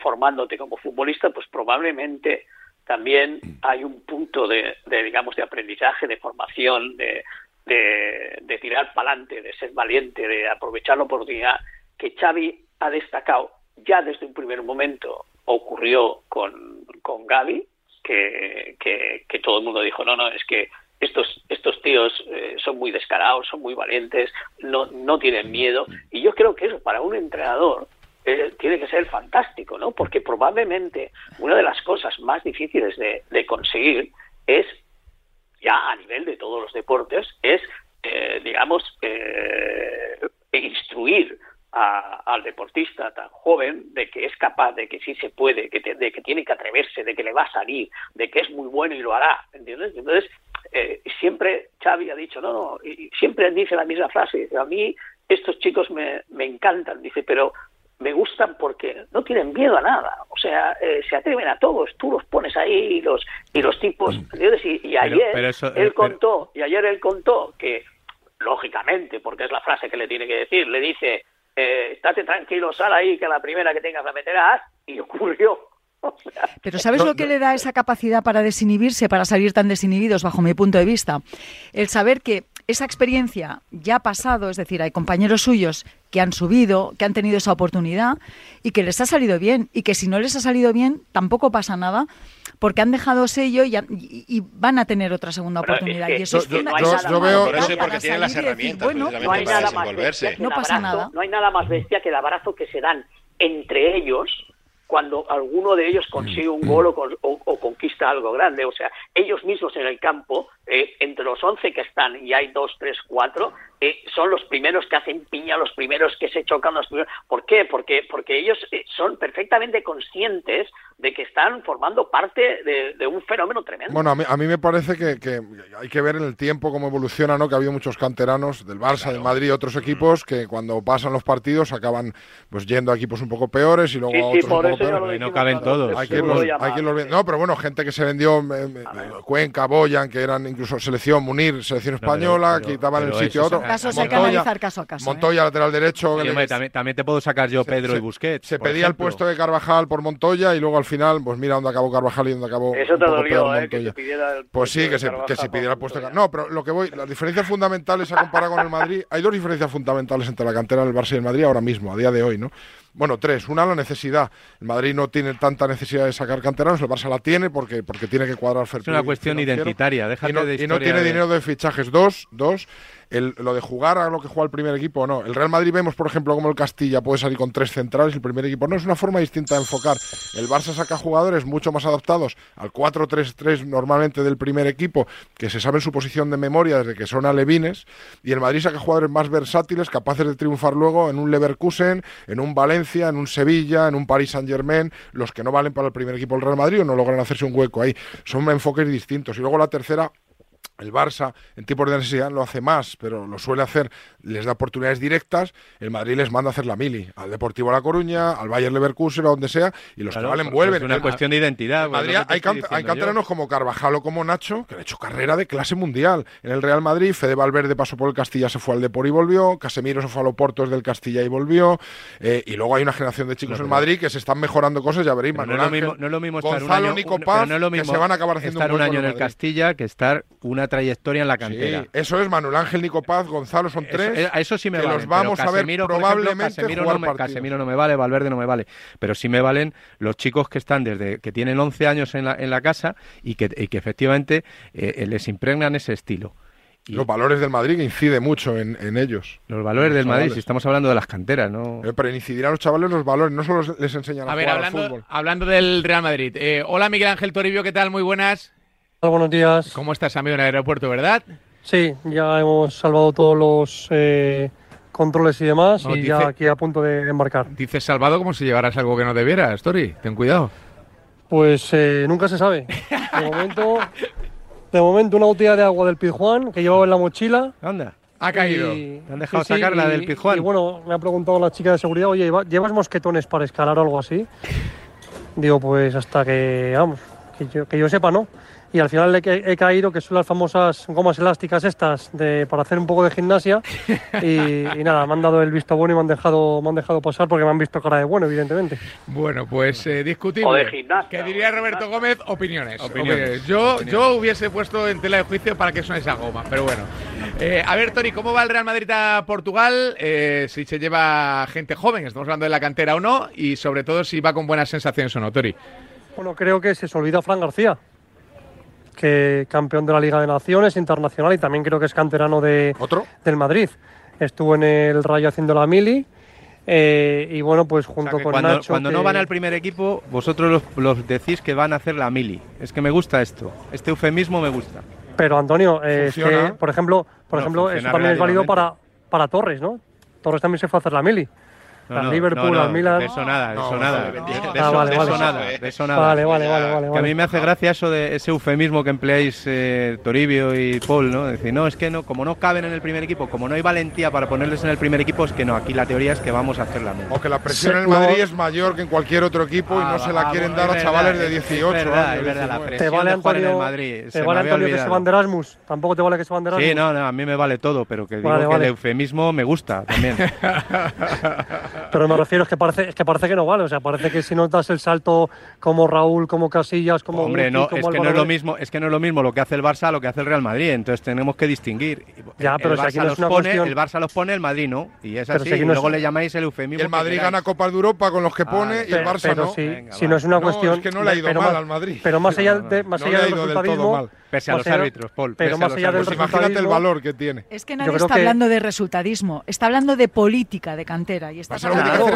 formándote como futbolista pues probablemente también hay un punto de, de, digamos de aprendizaje de formación de, de, tirar para adelante, de ser valiente, de aprovechar la oportunidad que Xavi ha destacado ya desde un primer momento ocurrió con, con Gaby, que, que, todo el mundo dijo, no, no, es que estos, estos tíos eh, son muy descarados, son muy valientes, no, no tienen miedo. Y yo creo que eso para un entrenador eh, tiene que ser fantástico, ¿no? Porque probablemente una de las cosas más difíciles de, conseguir es ya a nivel de todos los deportes, es, eh, digamos, eh, instruir al deportista tan joven de que es capaz, de que sí se puede, que de que tiene que atreverse, de que le va a salir, de que es muy bueno y lo hará, ¿entiendes? Entonces, eh, siempre Xavi ha dicho, no, no, y siempre dice la misma frase, a mí estos chicos me encantan, dice, pero me gustan porque no tienen miedo a nada, o sea, eh, se atreven a todos, tú los pones ahí y los y los tipos, mm. y, y ayer él eh, contó, y ayer él contó que lógicamente, porque es la frase que le tiene que decir, le dice, eh, estate tranquilo, sal ahí que la primera que tengas la meterás y ocurrió. Pero ¿sabes lo que le da esa capacidad para desinhibirse, para salir tan desinhibidos, bajo mi punto de vista? El saber que esa experiencia ya ha pasado, es decir, hay compañeros suyos que han subido, que han tenido esa oportunidad y que les ha salido bien y que si no les ha salido bien tampoco pasa nada porque han dejado sello y, van a tener otra segunda oportunidad. y eso es yo, yo, veo por eso porque tienen las herramientas bueno, no hay nada más no pasa nada. No hay nada más bestia que el abrazo que se dan entre ellos cuando alguno de ellos consigue un gol o, conquista algo grande. O sea, ellos mismos en el campo, eh, entre los 11 que están, y hay 2, 3, 4, son los primeros que hacen piña, los primeros que se chocan, los primeros. ¿Por qué? Porque, porque ellos eh, son perfectamente conscientes de que están formando parte de, un fenómeno tremendo. Bueno, a mí, a mí me parece que, hay que ver en el tiempo cómo evoluciona, ¿no? Que ha habido muchos canteranos del Barça, del Madrid y otros equipos que cuando pasan los partidos acaban pues yendo a equipos un poco peores y luego a otros un poco peores. no caben todos. Hay que irlos, no, pero bueno, gente que se vendió, eh, eh, Cuenca, Boyan, que eran incluso selección, Munir, selección española, quitaban el sitio a otro. Casos hay que analizar caso a caso. Montoya, ¿eh? lateral derecho. también, te puedo sacar yo Pedro y Busquets. Se pedía el puesto de Carvajal por Montoya y luego al final, pues mira dónde acabó Carvajal y dónde acabó. Eso te dolió, ¿eh? Que se pidiera el Pues sí, que se, que se pidiera el puesto de No, pero lo que voy, las diferencias fundamentales a comparar con el Madrid, hay dos diferencias fundamentales entre la cantera del Barça y el Madrid ahora mismo, a día de hoy, ¿no? Bueno, tres. Una, la necesidad. El Madrid no tiene tanta necesidad de sacar canteranos, el Barça la tiene porque, porque tiene que cuadrar Es una cuestión identitaria, déjate y no, de Y no tiene dinero de fichajes. Dos, dos lo de jugar a lo que juega el primer equipo, no. El Real Madrid vemos, por ejemplo, como el Castilla puede salir con tres centrales, el primer equipo. No, es una forma distinta de enfocar. El Barça saca jugadores mucho más adaptados al 4-3-3 normalmente del primer equipo, que se sabe su posición de memoria desde que son alevines, y el Madrid saca jugadores más versátiles, capaces de triunfar luego en un Leverkusen, en un Valencia, en un Sevilla, en un Paris Saint-Germain, los que no valen para el primer equipo del Real Madrid o no logran hacerse un hueco ahí. Son enfoques distintos. Y luego la tercera, el Barça en tipos de necesidad lo hace más, pero lo suele hacer, les da oportunidades directas. El Madrid les manda a hacer la mili al Deportivo La Coruña, al Bayern Leverkusen, a donde sea, y los que valen vuelven. Es una cuestión de identidad. Madrid hay, canteranos como Carvajal o como Nacho, que han hecho carrera de clase mundial. En el Real Madrid, Fede Valverde pasó por el Castilla, se fue al Depor y volvió. Casemiro se fue a Loportos del Castilla y volvió. Eh, y luego hay una generación de chicos en Madrid que se están mejorando cosas, ya veréis. no, es lo mismo, no es lo mismo estar Gonzalo, un año, Nico Paz, que se van a acabar haciendo estar un, año en el Castilla que estar una trayectoria en la cantera. eso es Manuel Ángel, Nico Paz, Gonzalo, son tres. Eso, eso sí me que los vamos a ver probablemente Casemiro, no me, Casemiro no me vale, Valverde no me vale. Pero sí me valen los chicos que están desde que tienen 11 años en la, en la casa y que, y que efectivamente eh, eh, les impregnan ese estilo. Y los valores del Madrid que incide mucho en, en ellos. Los valores del Madrid, si estamos hablando de las canteras, ¿no? Eh, pero incidir a los chavales los valores, no solo les enseñan a, a ver, jugar hablando, al fútbol. Hablando del Real Madrid. hola Miguel Ángel Toribio, ¿qué tal? Muy buenas. Buenos días. ¿Cómo estás, amigo, en el aeropuerto, verdad? Sí, ya hemos salvado todos los eh, controles y demás y ya aquí a punto de embarcar. Dices salvado como si llevaras algo que no debiera, Story. Ten cuidado. Pues eh, nunca se sabe. De momento, de momento una botella de agua del Pizjuán que llevaba en la mochila. Anda. Ha caído. Y, han dejado sacar la del Pizjuán. Y, bueno, me ha preguntado la chica de seguridad, oye, ¿llevas mosquetones para escalar o algo así? Digo, pues hasta que, vamos, que yo sepa, no y al final he, caído, que son las famosas gomas elásticas estas de, para hacer un poco de gimnasia y, nada, me han dado el visto bueno y me han dejado me han dejado pasar porque me han visto cara de bueno, evidentemente. Bueno, pues eh, discutimos. O de gimnasia. Que diría Roberto Gómez, opiniones. Yo, yo hubiese puesto en tela de juicio para que son esa goma, pero bueno. Eh, a ver, Tori, ¿cómo va el Real Madrid a Portugal? Eh, si se lleva gente joven, estamos hablando de la cantera o no, y sobre todo si va con buenas sensaciones o no, Tori. Bueno, creo que se olvida Fran García que campeón de la Liga de Naciones internacional y también creo que es canterano de, del Madrid. Estuvo en el Rayo haciendo la mili. Eh, y bueno, pues junto con cuando, Nacho. Cuando no van al primer equipo, vosotros los, decís que van a hacer la mili. Es que me gusta esto. Este eufemismo me gusta. Pero Antonio, eh, por ejemplo, por ejemplo, eso también es válido para, para Torres, ¿no? Torres también se fue a hacer la mili. No, Liverpool, al Milan. De eso nada, de eso nada. De eso, vale, vale. nada, de eso nada. Vale, vale, vale, vale. Que a mí me hace gracia eso de ese eufemismo que empleáis eh, Toribio y Paul, ¿no? Decir, no, es que no, como no caben en el primer equipo, como no hay valentía para ponerles en el primer equipo, es que no, aquí la teoría es que vamos a hacer la O que la presión en el Madrid es mayor que en cualquier otro equipo y no se la quieren dar a chavales de 18 es verdad, Es verdad, la presión te vale Antonio, en el Madrid. Te vale Antonio que se van de Erasmus. Tampoco te vale que se van de Erasmus. Sí, no, no, a mí me vale todo, pero que digo que el eufemismo me gusta también. pero me refiero que parece, es que parece que no vale. O sea, parece que si no das el salto como Raúl, como Casillas, como. Hombre, no, es que no es lo mismo, es que no es lo mismo lo que hace el Barça lo que hace el Real Madrid. Entonces tenemos que distinguir. Ya, pero el, Barça los pone, el Barça los pone, el Madrid no. Y es así. y luego le llamáis el eufemismo. el Madrid gana Copa de Europa con los que pone y el Barça no. Si, no es una cuestión. es que no le ha ido mal al Madrid. Pero más allá, de, más allá del resultadismo. Pese a los árbitros, Paul. Pero más allá del pues imagínate el valor que tiene. Es que nadie está hablando de resultadismo, está hablando de política de cantera y está hablando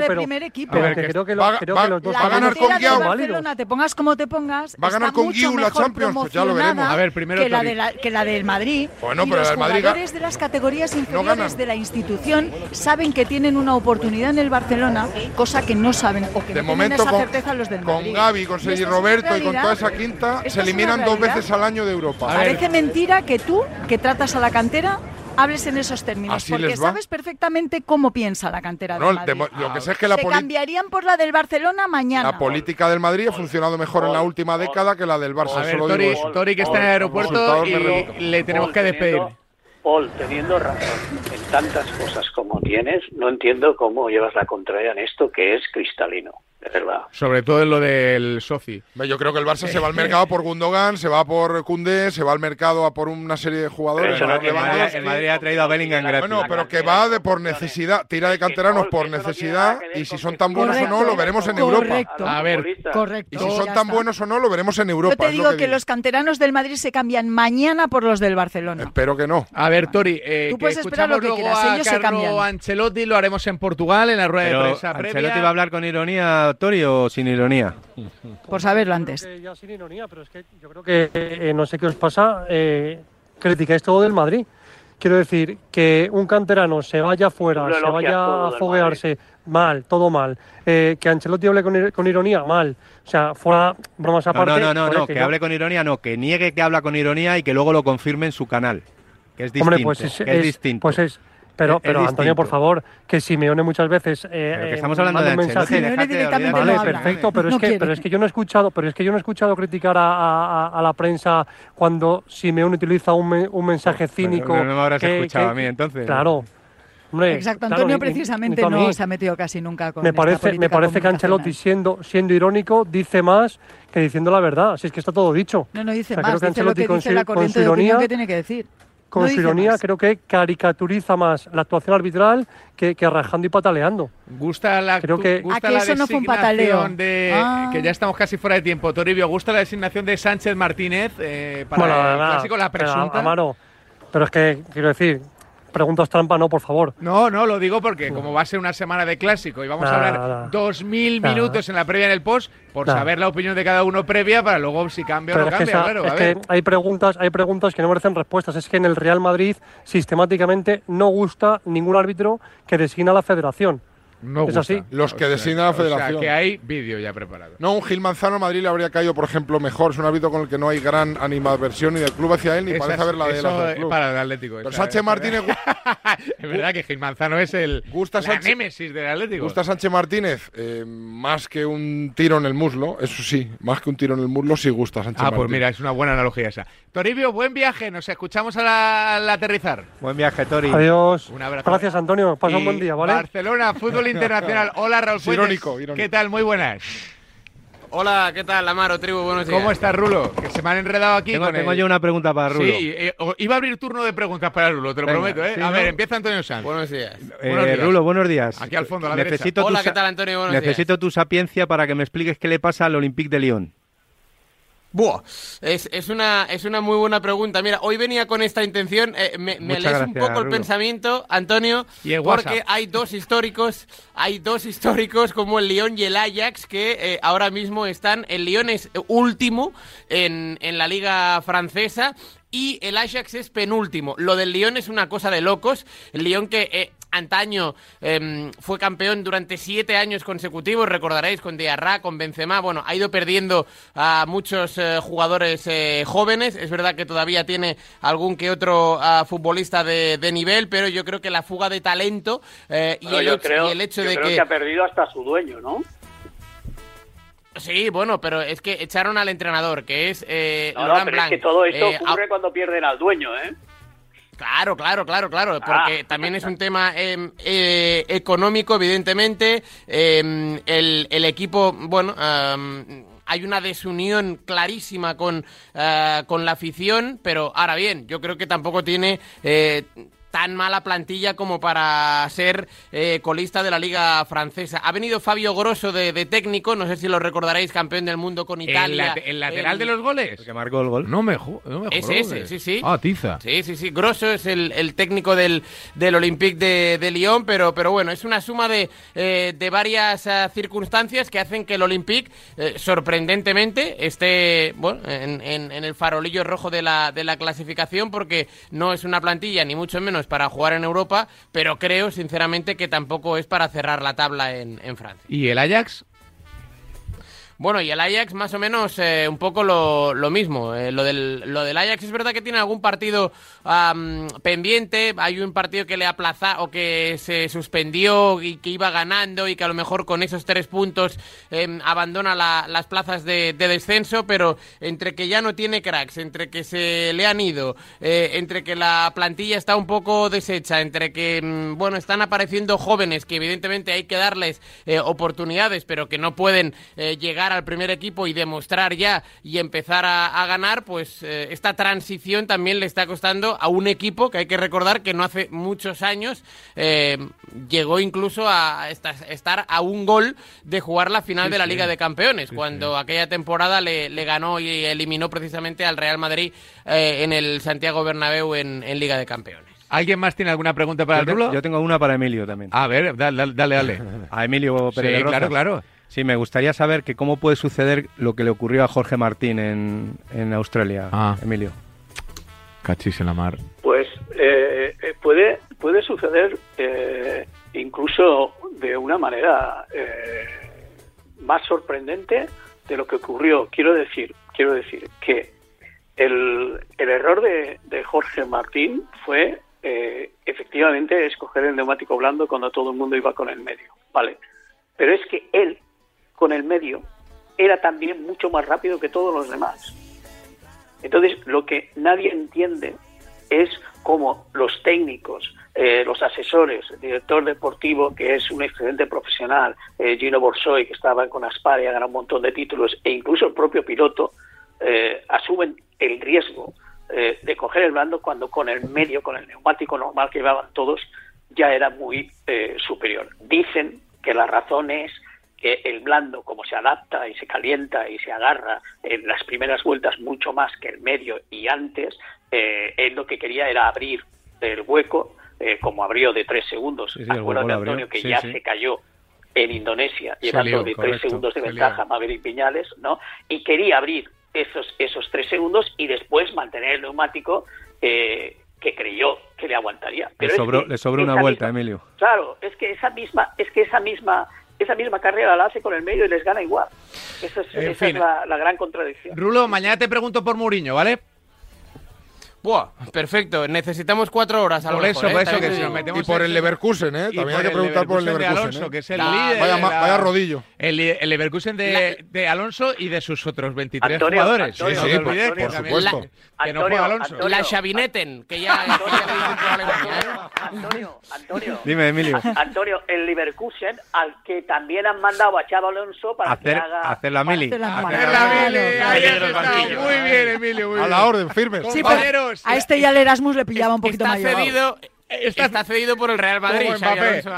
de primer equipo. creo que, los dos va a ganar con. Barcelona, te pongas como te pongas, va a ganar con Guiu la Champions, pues ya lo veremos. A ver, primero que la, de la, que la del Madrid. Bueno, y pero los el Madrid jugadores de las categorías inferiores de la institución saben que tienen una oportunidad en el Barcelona, cosa que no saben o que de no momento tienen esa con, certeza los del Madrid. Con Gaby, con Sergi Roberto y con toda esa quinta se eliminan dos veces al año de Europa. Parece mentira que tú, que tratas a la cantera, hables en esos términos, Así porque sabes perfectamente cómo piensa la cantera No, del Madrid. de- lo que sé es que la Se cambiarían por la del Barcelona mañana. La política del Madrid ha funcionado mejor en la última década que la del Barça. A ver, solo Tori, digo eso. Tori, que está en el aeropuerto y le tenemos que despedir. Paul, teniendo razón en tantas cosas como tienes, no entiendo cómo llevas la contraria en esto que es cristalino, verdad. Sobre todo en lo del Soci. Yo creo que el Barça se va al mercado por Gundogan, se va por Koundé, se va al mercado a por una serie de jugadores. Va el, Madrid, el Madrid ha traído a Bellingham gratis. Bueno, pero que va de por necesidad, tira de canteranos por necesidad y si son tan buenos o no lo veremos en Europa. Correcto. A ver, Correcto. Y si son tan buenos o no lo veremos en Europa. Yo te es lo digo que que, digo. los canteranos del Madrid se cambian mañana por los del Barcelona. Espero que no. A ver, Tori, eh, Tú que puedes esperar lo que luego quieras, ellos se Carlo cambian. Ancelotti, lo haremos en Portugal, en la rueda Pero, de prensa ¿Ancelotti previa. va a hablar con ironía, Tori, o sin ironía? Por saberlo antes. Que ya sin ironía, pero es que yo creo que eh, no sé qué os pasa, eh, criticáis todo del Madrid. Quiero decir, que un canterano se vaya fuera, se vaya a foguearse, mal, todo mal. Eh, que Ancelotti hable con, con ironía, mal. O sea, fuera bromas No, aparte. no, no, no, joder, no, que yo- hable con ironía, no, que niegue que habla con ironía y que luego lo confirme en su canal. Que es distinto. Hombre, pues es, que es es- distinto. Pues es, pero, pero Antonio, por favor, que Simeone muchas veces eh, Pero que eh, estamos hablando de un Ancelotti, mensaje. directamente Vale, no perfecto, pero No es que quiere. pero es que yo no he escuchado, pero es que yo no he escuchado criticar a, a- a- a la prensa cuando Simeone utiliza un, me- un mensaje cínico. no me habrás que- escuchado que- a mí, entonces. Claro. Hombre, Exacto, claro, Antonio ni- ni- precisamente no se ha metido casi nunca con Me esta parece, me parece que Ancelotti siendo, siendo irónico dice más que diciendo la verdad. Así es que está todo dicho. No, no dice O sea, más, creo que dice lo Ancelotti que dice la con corriente su de ironía- que tiene que decir. Con No su ironía más. creo que caricaturiza más la actuación arbitral que, que rajando y pataleando. Gusta la, Creo que- gusta que la eso no fue un designación pataleo. de Ah. que ya estamos casi fuera de tiempo. Toribio, ¿gusta la designación de Sánchez Martínez eh, para Bueno, el clásico la pero, presunta? Amaro, pero es que, quiero decir, preguntas trampa, no, por favor. No, no, lo digo porque como va a ser una semana de clásico y vamos a hablar dos mil minutos en la previa en el post, por saber la opinión de cada uno previa para luego si cambia o no cambia, esa- claro. es a que ver. hay preguntas, hay preguntas que no merecen respuestas. Es que en el Real Madrid sistemáticamente no gusta ningún árbitro que designa la federación. No es gusta. así. Los que O sea, designa la o sea, federación. que hay vídeo ya preparado. No, un Gil Manzano a Madrid le habría caído, por ejemplo, mejor. Es un árbitro con el que no hay gran animadversión ni del club hacia él, ni Esa parece haber la de club. para el Atlético. Pero Sánchez es Martínez, es verdad que Gil Manzano es el Gusta la Sánchez- némesis del Atlético. gusta Sánchez Martínez, eh, más que un tiro en el muslo, eso sí, más que un tiro en el muslo, sí gusta Sánchez Ah, Martínez. pues mira, es una buena analogía esa. Toribio, buen viaje. Nos escuchamos al, al aterrizar. Buen viaje, Tori. Adiós. Un abrazo. Gracias, Antonio. Pasa un buen día, ¿vale? Barcelona, fútbol internacional. Hola, Raúl Es Fuentes. irónico, irónico. ¿Qué tal? Muy buenas. Hola, ¿qué tal, Amaro, tribu? Buenos días. ¿Cómo estás, Rulo? Que se me han enredado aquí Tengo, con tengo el- yo una pregunta para Rulo. Sí, eh, iba a abrir turno de preguntas para Rulo, te lo Venga, prometo, ¿eh? sí, a ¿no? ver, empieza Antonio Sanz. Buenos días. Eh, Buenos días. Rulo, buenos días. Aquí al fondo, a la necesito derecha. tu Hola, ¿qué tal, Antonio? Buenos días. necesito tu sapiencia para que me expliques qué le pasa al Olympique de Lyon. Buah, es, es, una, es una muy buena pregunta. Mira, hoy venía con esta intención. eh, me lees un poco el pensamiento, Antonio, Y el porque hay dos históricos, hay dos históricos como el Lyon y el Ajax que eh, ahora mismo están. El Lyon es último en, en la liga francesa. Y el Ajax es penúltimo. Lo del Lyon es una cosa de locos. El Lyon que eh, antaño em, fue campeón durante siete años consecutivos, recordaréis, con Diarra, con Benzema. Bueno, ha ido perdiendo a muchos eh, jugadores eh, jóvenes. Es verdad que todavía tiene algún que otro ah, futbolista de, de nivel, pero yo creo que la fuga de talento eh, y, el, yo hecho- creo, y el hecho yo de creo que... que ha perdido hasta su dueño, ¿no? Sí, bueno, pero es que echaron al entrenador, que es eh, No, pero Blanc. es que todo esto Eh, ocurre cuando pierden al dueño, ¿eh? Claro, claro, claro, claro, porque Ah. también es un tema eh, eh, económico, evidentemente. Eh, el, el equipo, bueno, am, hay una desunión clarísima con, ah, con la afición, pero ahora bien, yo creo que tampoco tiene... tan mala plantilla como para ser eh, colista de la Liga Francesa. Ha venido Fabio Grosso de, técnico, no sé si lo recordaréis, campeón del mundo con Italia. ¿El, lateral de los goles? que marcó el gol. No me, no Ese, ese, sí, sí. Ah, tiza. Sí, sí, sí. Grosso es el, técnico del, del Olympique de, de, Lyon, pero, pero bueno, es una suma de, eh, de varias eh, circunstancias que hacen que el Olympique, sorprendentemente, esté bueno, en, en, en, el farolillo rojo de la, de la clasificación, porque no es una plantilla, ni mucho menos para jugar en Europa, pero creo sinceramente que tampoco es para cerrar la tabla en, en Francia. ¿Y el Ajax? Bueno, y el Ajax más o menos eh, un poco lo, lo mismo. Eh, lo, del, lo del Ajax es verdad que tiene algún partido pendiente. Hay un partido que le aplaza o que se suspendió y que iba ganando y que a lo mejor con esos tres puntos em, abandona las plazas de, descenso. Pero entre que ya no tiene cracks, entre que se le han ido, eh, entre que la plantilla está un poco deshecha, entre que mm, bueno están apareciendo jóvenes que evidentemente hay que darles oportunidades, pero que no pueden llegar al primer equipo y demostrar ya y empezar a, ganar, pues eh, esta transición también le está costando a un equipo que hay que recordar que no hace muchos años eh, llegó incluso a estar a un gol de jugar la final de la Liga de Campeones, cuando aquella temporada le, ganó y eliminó precisamente al Real Madrid eh, en el Santiago Bernabéu en, Liga de Campeones. ¿Alguien más tiene alguna pregunta para el Rulo? Yo tengo una para Emilio también. A ver, dale, dale. dale. a Emilio Pérez sí, claro, claro. Sí, me gustaría saber que cómo puede suceder lo que le ocurrió a Jorge Martín en, en Australia, ah. Emilio. Cachis en la mar. Pues eh, eh, puede, puede suceder eh, incluso de una manera más sorprendente de lo que ocurrió. Quiero decir, quiero decir que el, el error de, de, Jorge Martín fue efectivamente escoger el neumático blando cuando todo el mundo iba con el medio, ¿vale? Pero es que él con el medio era también mucho más rápido que todos los demás. Entonces, lo que nadie entiende es cómo los técnicos, eh, los asesores, el director deportivo, que es un excelente profesional, eh, Gino Borsoi, que estaba con Aspar y ganado un montón de títulos, e incluso el propio piloto, eh, asumen el riesgo de coger el blando cuando con el medio, con el neumático normal que llevaban todos, ya era muy superior. Dicen que la razón es el blando, como se adapta y se calienta y se agarra en las primeras vueltas mucho más que el medio y antes, eh, él lo que quería era abrir el hueco, eh, como abrió de tres segundos. Sí, Acuérdate, Antonio, que ya se cayó en Indonesia, llevando de tres segundos de ventaja a Maverick Piñales, ¿no? Y quería abrir esos, esos tres segundos y después mantener el neumático eh, que creyó que le aguantaría. le sobró, le sobró una vuelta, Emilio. Claro, es que esa misma, es que esa misma esa misma carrera la hace con el medio y les gana igual. Esa es, la, la, gran contradicción. Rulo, mañana te pregunto por Mourinho, ¿vale? Buah, perfecto. Necesitamos cuatro horas. A por eso, por ¿eh? eso que si nos metemos Y por el Leverkusen, ¿eh? También hay que preguntar por el Leverkusen. De Alonso, ¿eh? que es el líder. Vaya, vaya, rodillo. El, el Leverkusen de, de, Alonso y de sus otros 23 jugadores. sí, sí, por, por, supuesto. La, que no fue Alonso. Antonio, la Chavineten, que ya. Antonio, Antonio. Dime, Emilio. Antonio, el Leverkusen, al que también han mandado a Chavo Alonso para hacer, que haga. Hacer la mili. Hacer la mili. Muy bien, Emilio. A la orden, firmes. Compañeros. A este ya era Erasmus le pillaba un poquito está mayor. Cedido, está, cedido por el Real Madrid.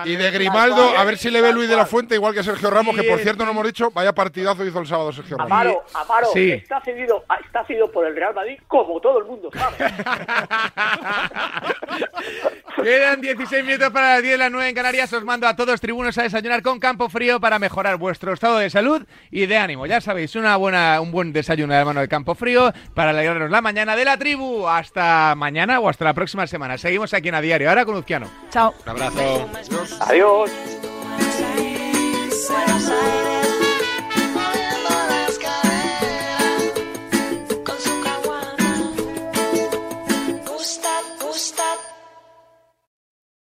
Y de Grimaldo, a ver si le ve Luis de la Fuente, igual que Sergio Ramos, que por cierto no hemos dicho, vaya partidazo hizo el sábado Sergio Ramos. Amaro, Amaro, está, cedido, está cedido por el Real Madrid, como todo el mundo sabe. Quedan 16 minutos para las 10 de las 9 en Canarias. Os mando a todos tribunos a desayunar con Campo Frío para mejorar vuestro estado de salud y de ánimo. Ya sabéis, una buena, un buen desayuno de mano de Campo Frío para alegrarnos la mañana de la tribu. Hasta mañana o hasta la próxima semana. Seguimos aquí en A Diario. Ahora con Uzquiano. Chao. Un abrazo. Adiós.